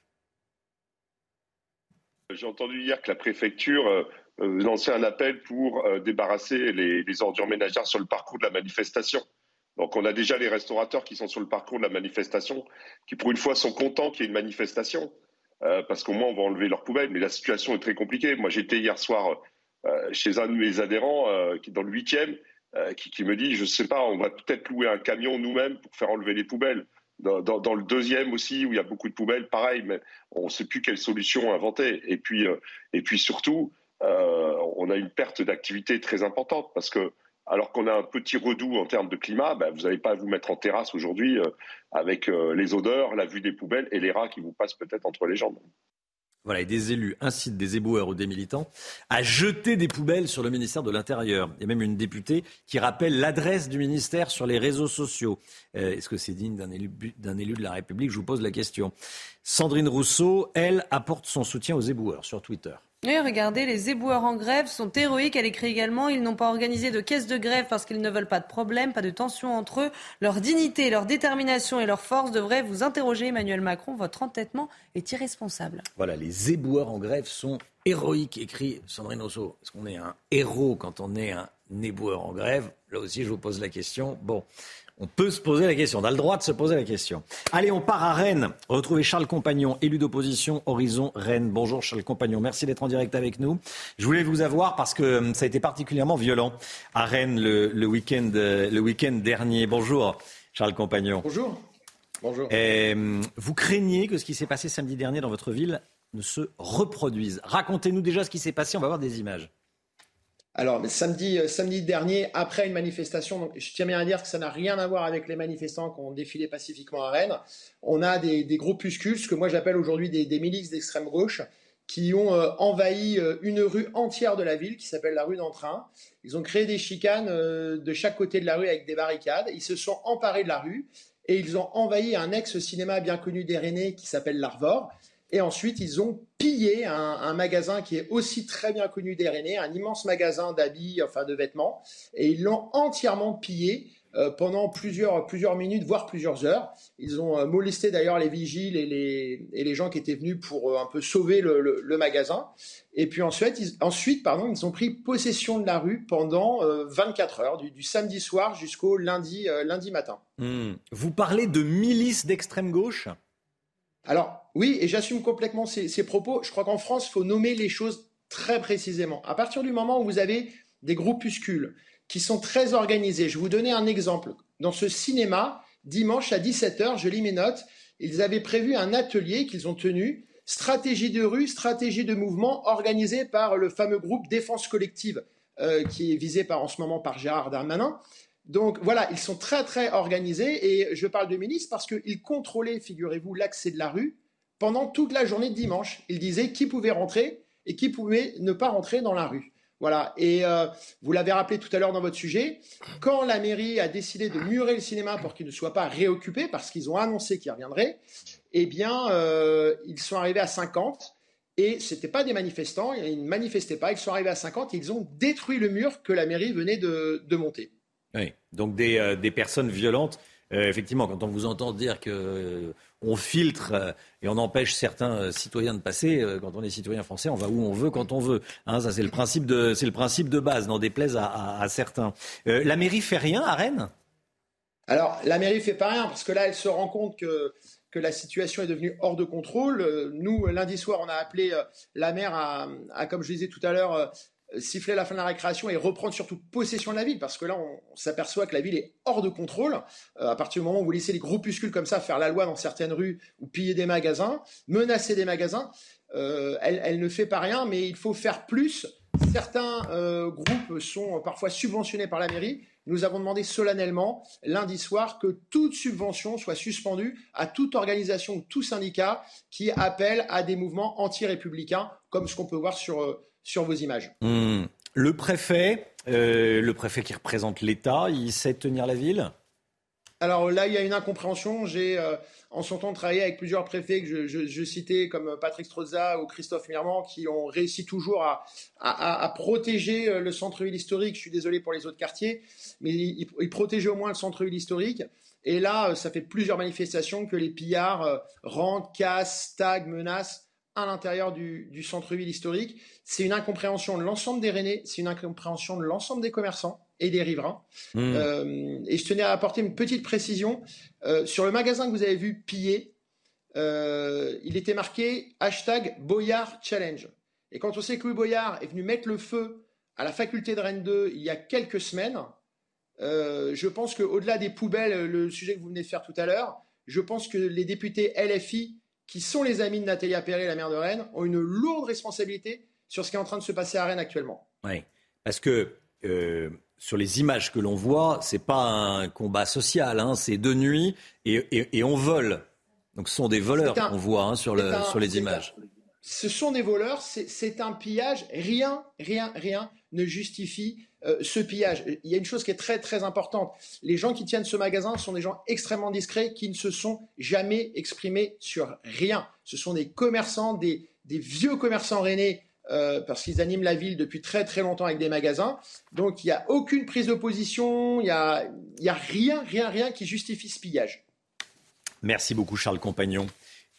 J'ai entendu hier que la préfecture euh, euh, lançait un appel pour euh, débarrasser les, ordures ménagères sur le parcours de la manifestation. Donc on a déjà les restaurateurs qui sont sur le parcours de la manifestation, qui pour une fois sont contents qu'il y ait une manifestation. Parce qu'au moins on va enlever leurs poubelles. Mais la situation est très compliquée. Moi, j'étais hier soir chez un de mes adhérents euh, qui dans le huitième, qui, me dit, je ne sais pas, on va peut-être louer un camion nous-mêmes pour faire enlever les poubelles. Dans, le deuxième aussi, où il y a beaucoup de poubelles, pareil, mais on ne sait plus quelle solution inventer. Et puis, et puis surtout, on a une perte d'activité très importante parce que alors qu'on a un petit redout en termes de climat, ben, vous n'allez pas vous mettre en terrasse aujourd'hui euh, avec euh, les odeurs, la vue des poubelles et les rats qui vous passent peut-être entre les jambes. Voilà, et des élus incitent des éboueurs ou des militants à jeter des poubelles sur le ministère de l'Intérieur. Il y a même une députée qui rappelle l'adresse du ministère sur les réseaux sociaux. Euh, est-ce que c'est digne d'un élu, élu de la République? Je vous pose la question. Sandrine Rousseau, elle, apporte son soutien aux éboueurs sur Twitter. Oui, regardez, les éboueurs en grève sont héroïques. Elle écrit également, ils n'ont pas organisé de caisse de grève parce qu'ils ne veulent pas de problème, pas de tension entre eux. Leur dignité, leur détermination et leur force devraient vous interroger, Emmanuel Macron. Votre entêtement est irresponsable. Voilà, les éboueurs en grève sont héroïques, écrit Sandrine Rousseau. Est-ce qu'on est un héros quand on est un éboueur en grève? Là aussi, je vous pose la question. Bon, on peut se poser la question. On a le droit de se poser la question. Allez, on part à Rennes. Retrouver Charles Compagnon, élu d'opposition Horizon Rennes. Bonjour Charles Compagnon. Merci d'être en direct avec nous. Je voulais vous avoir parce que hum, ça a été particulièrement violent à Rennes le, week-end euh, le week dernier. Bonjour Charles Compagnon. Bonjour. Bonjour. Hum, vous craignez que ce qui s'est passé samedi dernier dans votre ville ne se reproduise. Racontez-nous déjà ce qui s'est passé. On va voir des images. Alors, samedi, euh, samedi dernier, après une manifestation, donc, je tiens bien à dire que ça n'a rien à voir avec les manifestants qui ont défilé pacifiquement à Rennes. On a des, groupuscules, ce que moi j'appelle aujourd'hui des, milices d'extrême gauche, qui ont euh, envahi euh, une rue entière de la ville qui s'appelle la rue d'Entrain. Ils ont créé des chicanes de chaque côté de la rue avec des barricades. Ils se sont emparés de la rue et ils ont envahi un ex-cinéma bien connu des Rennais qui s'appelle l'Arvor. Et ensuite, ils ont pillé un, magasin qui est aussi très bien connu des Rennais, un immense magasin d'habits, enfin de vêtements, et ils l'ont entièrement pillé euh, pendant plusieurs, plusieurs minutes, voire plusieurs heures. Ils ont euh, molesté d'ailleurs les vigiles et les, et les gens qui étaient venus pour euh, un peu sauver le, magasin. Et puis ensuite, ils, ensuite pardon, ils ont pris possession de la rue pendant 24 heures, du, samedi soir jusqu'au lundi, lundi matin. Hmm. Vous parlez de milices d'extrême gauche? Alors oui, et j'assume complètement ces, propos. Je crois qu'en France, il faut nommer les choses très précisément. À partir du moment où vous avez des groupuscules qui sont très organisés, je vous donner un exemple. Dans ce cinéma, dimanche à 17h, je lis mes notes, ils avaient prévu un atelier qu'ils ont tenu, stratégie de rue, stratégie de mouvement, organisé par le fameux groupe Défense collective, euh, qui est visé par, en ce moment par Gérard Darmanin. Donc voilà, ils sont très très organisés et je parle de milices parce qu'ils contrôlaient, figurez-vous, l'accès de la rue pendant toute la journée de dimanche. Ils disaient qui pouvait rentrer et qui pouvait ne pas rentrer dans la rue. Voilà, et euh, vous l'avez rappelé tout à l'heure dans votre sujet, quand la mairie a décidé de murer le cinéma pour qu'il ne soit pas réoccupé, parce qu'ils ont annoncé qu'ils reviendraient, eh bien, euh, ils sont arrivés à 50, et ce n'étaient pas des manifestants, ils ne manifestaient pas, ils sont arrivés à 50, et ils ont détruit le mur que la mairie venait de monter. Oui, donc des, euh, personnes violentes. Effectivement, quand on vous entend dire que on filtre et on empêche certains citoyens de passer, quand on est citoyen français, on va où on veut quand on veut. Hein, c'est le principe de, base, n'en déplaise à, à, certains. la mairie fait rien à Rennes? Alors, la mairie fait pas rien parce que là, elle se rend compte que que la situation est devenue hors de contrôle. Nous, lundi soir, on a appelé la maire à, à comme je disais tout à l'heure, siffler la fin de la récréation et reprendre surtout possession de la ville, parce que là, on, s'aperçoit que la ville est hors de contrôle. Euh, à partir du moment où vous laissez les groupuscules comme ça faire la loi dans certaines rues ou piller des magasins, menacer des magasins, euh, elle, ne fait pas rien, mais il faut faire plus. Certains euh, groupes sont parfois subventionnés par la mairie. Nous avons demandé solennellement lundi soir que toute subvention soit suspendue à toute organisation ou tout syndicat qui appelle à des mouvements anti-républicains, comme ce qu'on peut voir sur sur vos images. Hmm. Le préfet, euh, le préfet qui représente l'État, il sait tenir la ville? Alors là, il y a une incompréhension. J'ai euh, en son temps travaillé avec plusieurs préfets que je, citais, comme Patrick Strozza ou Christophe Mirmand, qui ont réussi toujours à, protéger euh, le centre-ville historique. Je suis désolé pour les autres quartiers, mais ils, ils protégeaient au moins le centre-ville historique. Et là, ça fait plusieurs manifestations que les pillards rentrent, cassent, stagnent, menacent à l'intérieur du, centre-ville historique. C'est une incompréhension de l'ensemble des Rennais, c'est une incompréhension de l'ensemble des commerçants et des riverains. Hmm. Euh, et je tenais à apporter une petite précision. Euh, sur le magasin que vous avez vu piller, euh, il était marqué hashtag Boyard Challenge. Et quand on sait que Louis Boyard est venu mettre le feu à la faculté de Rennes 2 il y a quelques semaines, je pense qu'au-delà des poubelles, le sujet que vous venez de faire tout à l'heure, je pense que les députés LFI qui sont les amis de Nathalie Appéré, la maire de Rennes, ont une lourde responsabilité sur ce qui est en train de se passer à Rennes actuellement. Oui, parce que euh, sur les images que l'on voit, c'est pas un combat social, hein, c'est de nuit et, on vole. Donc ce sont des voleurs qu'on voit hein, sur, le, sur les images. ce sont des voleurs, c'est un pillage. Rien, rien, rien ne justifie euh, ce pillage. Il y a une chose qui est très très importante. Les gens qui tiennent ce magasin sont des gens extrêmement discrets qui ne se sont jamais exprimés sur rien. Ce sont des commerçants, des, vieux commerçants rennais euh, parce qu'ils animent la ville depuis très très longtemps avec des magasins. Donc il n'y a aucune prise de position, il n'y a, y a rien, rien, rien qui justifie ce pillage. Merci beaucoup Charles Compagnon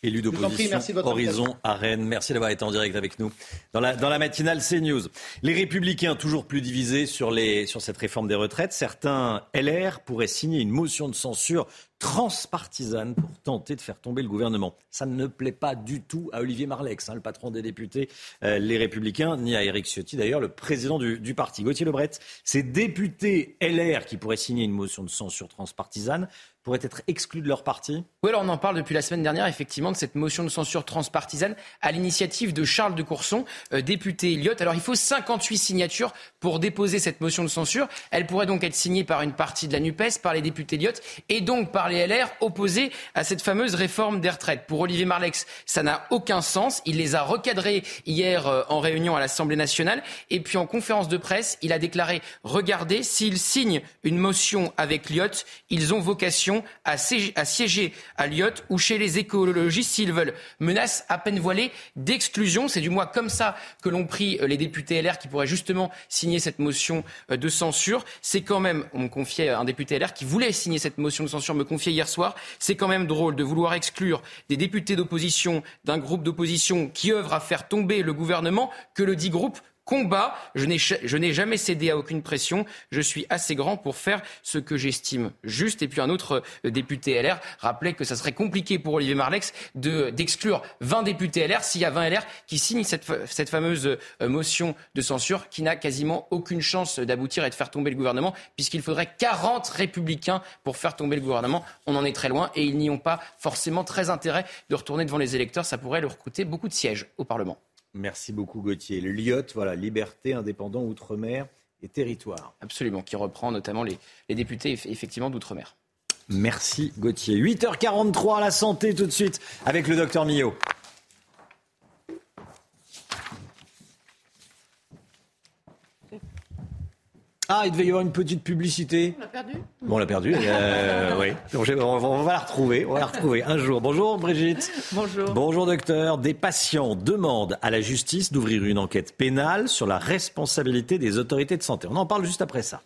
élu d'opposition Horizon à Rennes. Merci d'avoir été en direct avec nous dans la, dans la matinale CNews. Les Républicains toujours plus divisés sur, les, sur cette réforme des retraites. Certains LR pourraient signer une motion de censure transpartisane pour tenter de faire tomber le gouvernement. Ça ne plaît pas du tout à Olivier Marlex, hein, le patron des députés, euh, les Républicains, ni à Éric Ciotti, d'ailleurs, le président du, du parti. Gauthier Lebret, ces députés LR qui pourraient signer une motion de censure transpartisane pourraient être exclus de leur parti? Oui, alors on en parle depuis la semaine dernière, effectivement, de cette motion de censure transpartisane à l'initiative de Charles de Courson, euh, député Elliott. Alors il faut 58 signatures pour déposer cette motion de censure. Elle pourrait donc être signée par une partie de la NUPES, par les députés Elliott et donc par les LR opposés à cette fameuse réforme des retraites. Pour Olivier Marlex, ça n'a aucun sens. Il les a recadrés hier euh, en réunion à l'Assemblée nationale. Et puis en conférence de presse, il a déclaré, regardez, s'ils signent une motion avec Elliott, ils ont vocation à, siéger à Lyotte ou chez les écologistes s'ils veulent. Menace à peine voilée d'exclusion. C'est du moins comme ça que l'ont pris euh, les députés LR qui pourraient justement signer cette motion euh, de censure. C'est quand même, on me confiait un député LR qui voulait signer cette motion de censure, me hier soir, c'est quand même drôle de vouloir exclure des députés d'opposition d'un groupe d'opposition qui œuvre à faire tomber le gouvernement que le dit groupe combat. Je n'ai jamais cédé à aucune pression. Je suis assez grand pour faire ce que j'estime juste. Et puis un autre euh, député LR rappelait que ça serait compliqué pour Olivier Marlex d'exclure 20 députés LR s'il y a 20 LR qui signent cette, cette fameuse euh, motion de censure qui n'a quasiment aucune chance d'aboutir et de faire tomber le gouvernement puisqu'il faudrait 40 républicains pour faire tomber le gouvernement. On en est très loin et ils n'y ont pas forcément très intérêt de retourner devant les électeurs. Ça pourrait leur coûter beaucoup de sièges au Parlement. Merci beaucoup Gauthier. Le LIOT, voilà, liberté, indépendant, outre-mer et territoire. Absolument, qui reprend notamment les, députés effectivement d'outre-mer. Merci Gauthier. 8h43 à la santé tout de suite avec le docteur Millot. Ah, il devait y avoir une petite publicité. On l'a perdu? Bon, on l'a perdu. Euh, oui. On va la retrouver. On va la retrouver un jour. Bonjour Brigitte. Bonjour. Bonjour docteur. Des patients demandent à la justice d'ouvrir une enquête pénale sur la responsabilité des autorités de santé. On en parle juste après ça.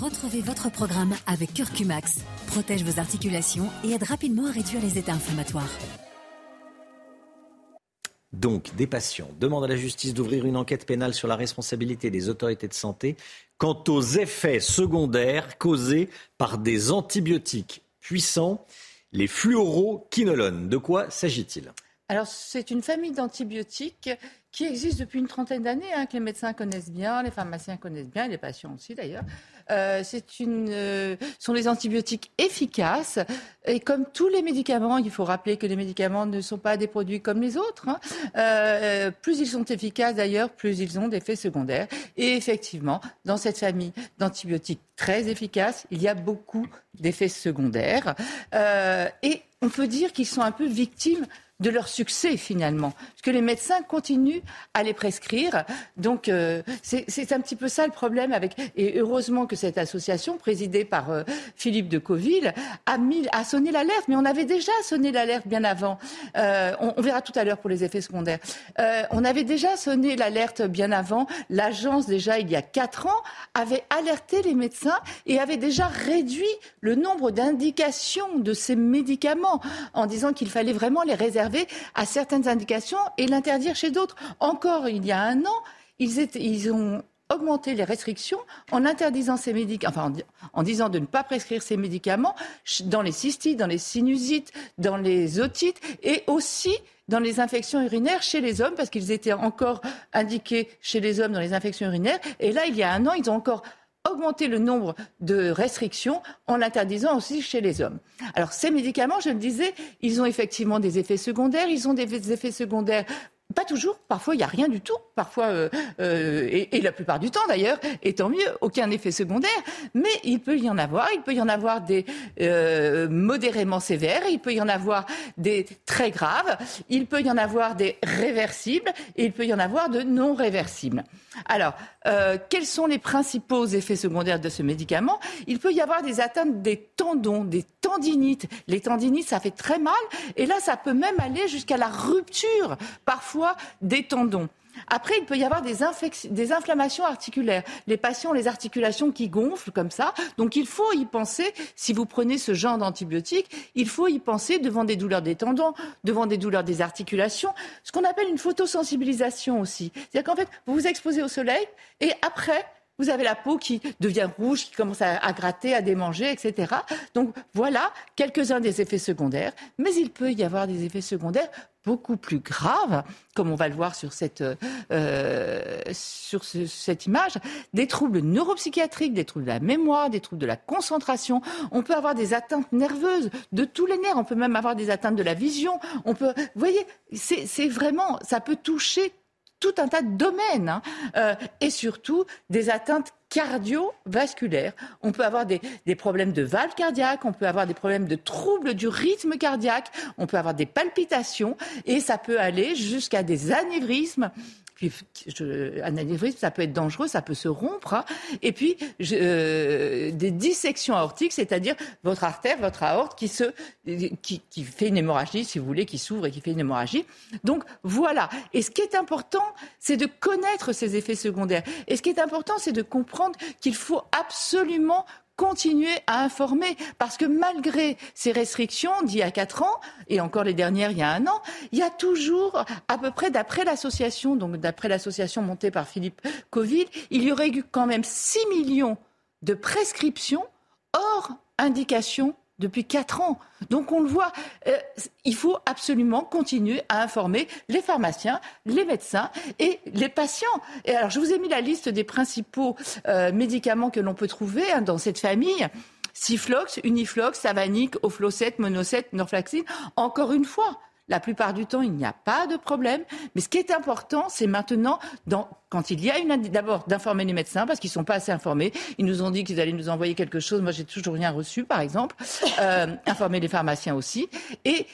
Retrouvez votre programme avec Curcumax. Protège vos articulations et aide rapidement à réduire les états inflammatoires. Donc, des patients demandent à la justice d'ouvrir une enquête pénale sur la responsabilité des autorités de santé quant aux effets secondaires causés par des antibiotiques puissants, les fluoroquinolones. De quoi s'agit-il? Alors, c'est une famille d'antibiotiques qui existe depuis une trentaine d'années, hein, que les médecins connaissent bien, les pharmaciens connaissent bien, les patients aussi d'ailleurs. Euh, euh, sont des antibiotiques efficaces. Et comme tous les médicaments, il faut rappeler que les médicaments ne sont pas des produits comme les autres. Hein. Euh, plus ils sont efficaces d'ailleurs, plus ils ont d'effets secondaires. Et effectivement, dans cette famille d'antibiotiques très efficaces, il y a beaucoup d'effets secondaires. et on peut dire qu'ils sont un peu victimes de leur succès finalement, parce que les médecins continuent à les prescrire. Donc euh, c'est un petit peu ça le problème. Et heureusement que cette association présidée par euh, Philippe de Coville a, sonné l'alerte, mais on avait déjà sonné l'alerte bien avant. Euh, on, verra tout à l'heure pour les effets secondaires. on avait déjà sonné l'alerte bien avant. L'agence déjà il y a quatre ans avait alerté les médecins et avait déjà réduit le nombre d'indications de ces médicaments en disant qu'il fallait vraiment les réserver à certaines indications et l'interdire chez d'autres. Encore il y a un an, ils, ont augmenté les restrictions en interdisant ces médicaments, en, disant de ne pas prescrire ces médicaments dans les cystites, dans les sinusites, dans les otites et aussi dans les infections urinaires chez les hommes parce qu'ils étaient encore indiqués chez les hommes dans les infections urinaires. Et là, il y a un an, ils ont encore augmenter le nombre de restrictions en l'interdisant aussi chez les hommes. Alors ces médicaments, je le disais, ils ont effectivement des effets secondaires, ils ont des effets secondaires pas toujours, parfois il n'y a rien du tout, parfois, euh, euh, et, la plupart du temps d'ailleurs, et tant mieux, aucun effet secondaire, mais il peut y en avoir, il peut y en avoir des euh, modérément sévères, il peut y en avoir des très graves, il peut y en avoir des réversibles, et il peut y en avoir de non réversibles. Alors, quels sont les principaux effets secondaires de ce médicament? Il peut y avoir des atteintes des tendons, des tendinites. Les tendinites, ça fait très mal, et là, ça peut même aller jusqu'à la rupture, parfois, des tendons. Après, il peut y avoir des, inflammations articulaires. Les patients ont les articulations qui gonflent comme ça. Donc il faut y penser, si vous prenez ce genre d'antibiotiques, il faut y penser devant des douleurs des tendons, devant des douleurs des articulations, ce qu'on appelle une photosensibilisation aussi. C'est-à-dire qu'en fait, vous vous exposez au soleil et après, vous avez la peau qui devient rouge, qui commence à, gratter, à démanger, etc. Donc voilà quelques-uns des effets secondaires. Mais il peut y avoir des effets secondaires beaucoup plus graves, comme on va le voir sur cette, euh, sur cette image, des troubles neuropsychiatriques, des troubles de la mémoire, des troubles de la concentration. On peut avoir des atteintes nerveuses de tous les nerfs. On peut même avoir des atteintes de la vision. On peut, vous voyez, c'est vraiment, ça peut toucher tout un tas de domaines hein. euh, et surtout des atteintes cardiovasculaires. On peut avoir des, des, problèmes de valve cardiaque, on peut avoir des problèmes de troubles du rythme cardiaque, on peut avoir des palpitations et ça peut aller jusqu'à des anévrismes puis, un anévrisme, ça peut être dangereux, ça peut se rompre. Hein. Et puis, euh, des dissections aortiques, c'est-à-dire votre artère, votre aorte qui, se, qui, qui fait une hémorragie, si vous voulez, qui s'ouvre et qui fait une hémorragie. Donc, voilà. Et ce qui est important, c'est de connaître ces effets secondaires. Et ce qui est important, c'est de comprendre qu'il faut absolument continuer à informer. Parce que malgré ces restrictions d'il y a quatre ans et encore les dernières il y a un an, il y a toujours à peu près d'après l'association donc d'après l'association montée par Philippe Covid, il y aurait eu quand même 6 millions de prescriptions hors indication depuis quatre ans. Donc on le voit, euh, il faut absolument continuer à informer les pharmaciens, les médecins et les patients. Et alors je vous ai mis la liste des principaux euh, médicaments que l'on peut trouver hein, dans cette famille. Siflox, Uniflox, Savanic, Oflocet, Monocet, Norflaxine. Encore une fois, la plupart du temps, il n'y a pas de problème. Mais ce qui est important, c'est maintenant, quand il y a une, d'abord d'informer les médecins parce qu'ils ne sont pas assez informés. Ils nous ont dit qu'ils allaient nous envoyer quelque chose. Moi, j'ai toujours rien reçu, par exemple. Euh, informer les pharmaciens aussi. Et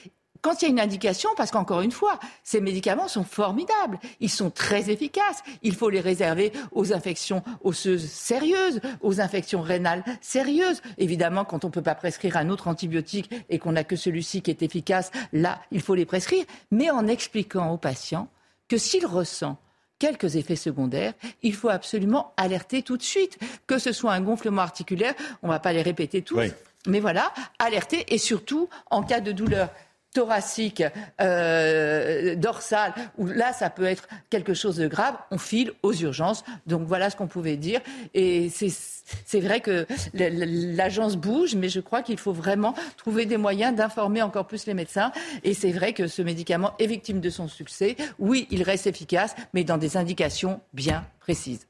quand il y a une indication, parce qu'encore une fois, ces médicaments sont formidables, ils sont très efficaces, il faut les réserver aux infections osseuses sérieuses, aux infections rénales sérieuses. Évidemment, quand on ne peut pas prescrire un autre antibiotique et qu'on n'a que celui-ci qui est efficace, là, il faut les prescrire, mais en expliquant au patient que s'il ressent quelques effets secondaires, il faut absolument alerter tout de suite, que ce soit un gonflement articulaire, on ne va pas les répéter tous, mais voilà, alerter et surtout en cas de douleur thoracique, euh, dorsale, où là, ça peut être quelque chose de grave, on file aux urgences. Donc voilà ce qu'on pouvait dire. Et c'est vrai que l'agence bouge, mais je crois qu'il faut vraiment trouver des moyens d'informer encore plus les médecins. Et c'est vrai que ce médicament est victime de son succès. Oui, il reste efficace, mais dans des indications bien précises.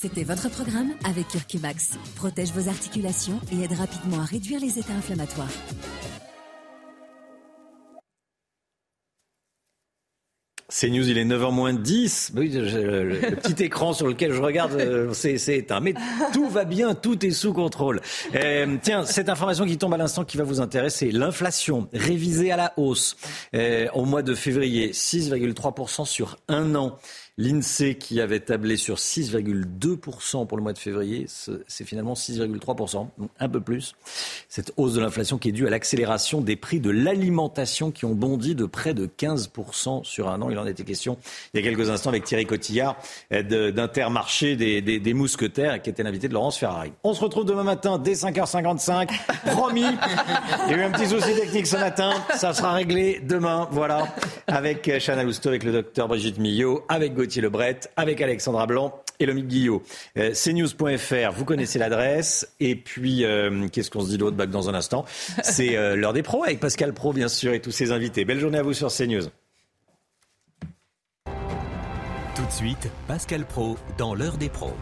C'était votre programme avec Curcumax. Protège vos articulations et aide rapidement à réduire les états inflammatoires. C'est News, il est 9h moins 10. Oui, le, petit écran sur lequel je regarde, euh, c'est éteint. Mais tout va bien, tout est sous contrôle. Euh, tiens, cette information qui tombe à l'instant qui va vous intéresser, l'inflation révisée à la hausse euh, au mois de février, 6,3% sur un an. L'INSEE qui avait tablé sur 6,2% pour le mois de février, c'est finalement 6,3%, donc un peu plus. Cette hausse de l'inflation qui est due à l'accélération des prix de l'alimentation qui ont bondi de près de 15% sur un an. Il en était question il y a quelques instants avec Thierry Cotillard d'Intermarché des, Mousquetaires qui était l'invité de Laurence Ferrari. On se retrouve demain matin dès 5h55. Promis. Il y a eu un petit souci technique ce matin. Ça sera réglé demain. Voilà. Avec Chana Lousteau, avec le docteur Brigitte Millot, avec Gauthier Lebret, avec Alexandra Blanc et Lomique Guillot. Euh, cnews.fr, vous connaissez l'adresse. Et puis, euh, qu'est-ce qu'on se dit d'autre Dans un instant, c'est euh, l'heure des pros avec Pascal Pro, bien sûr, et tous ses invités. Belle journée à vous sur CNews. Tout de suite, Pascal Pro dans l'heure des pros.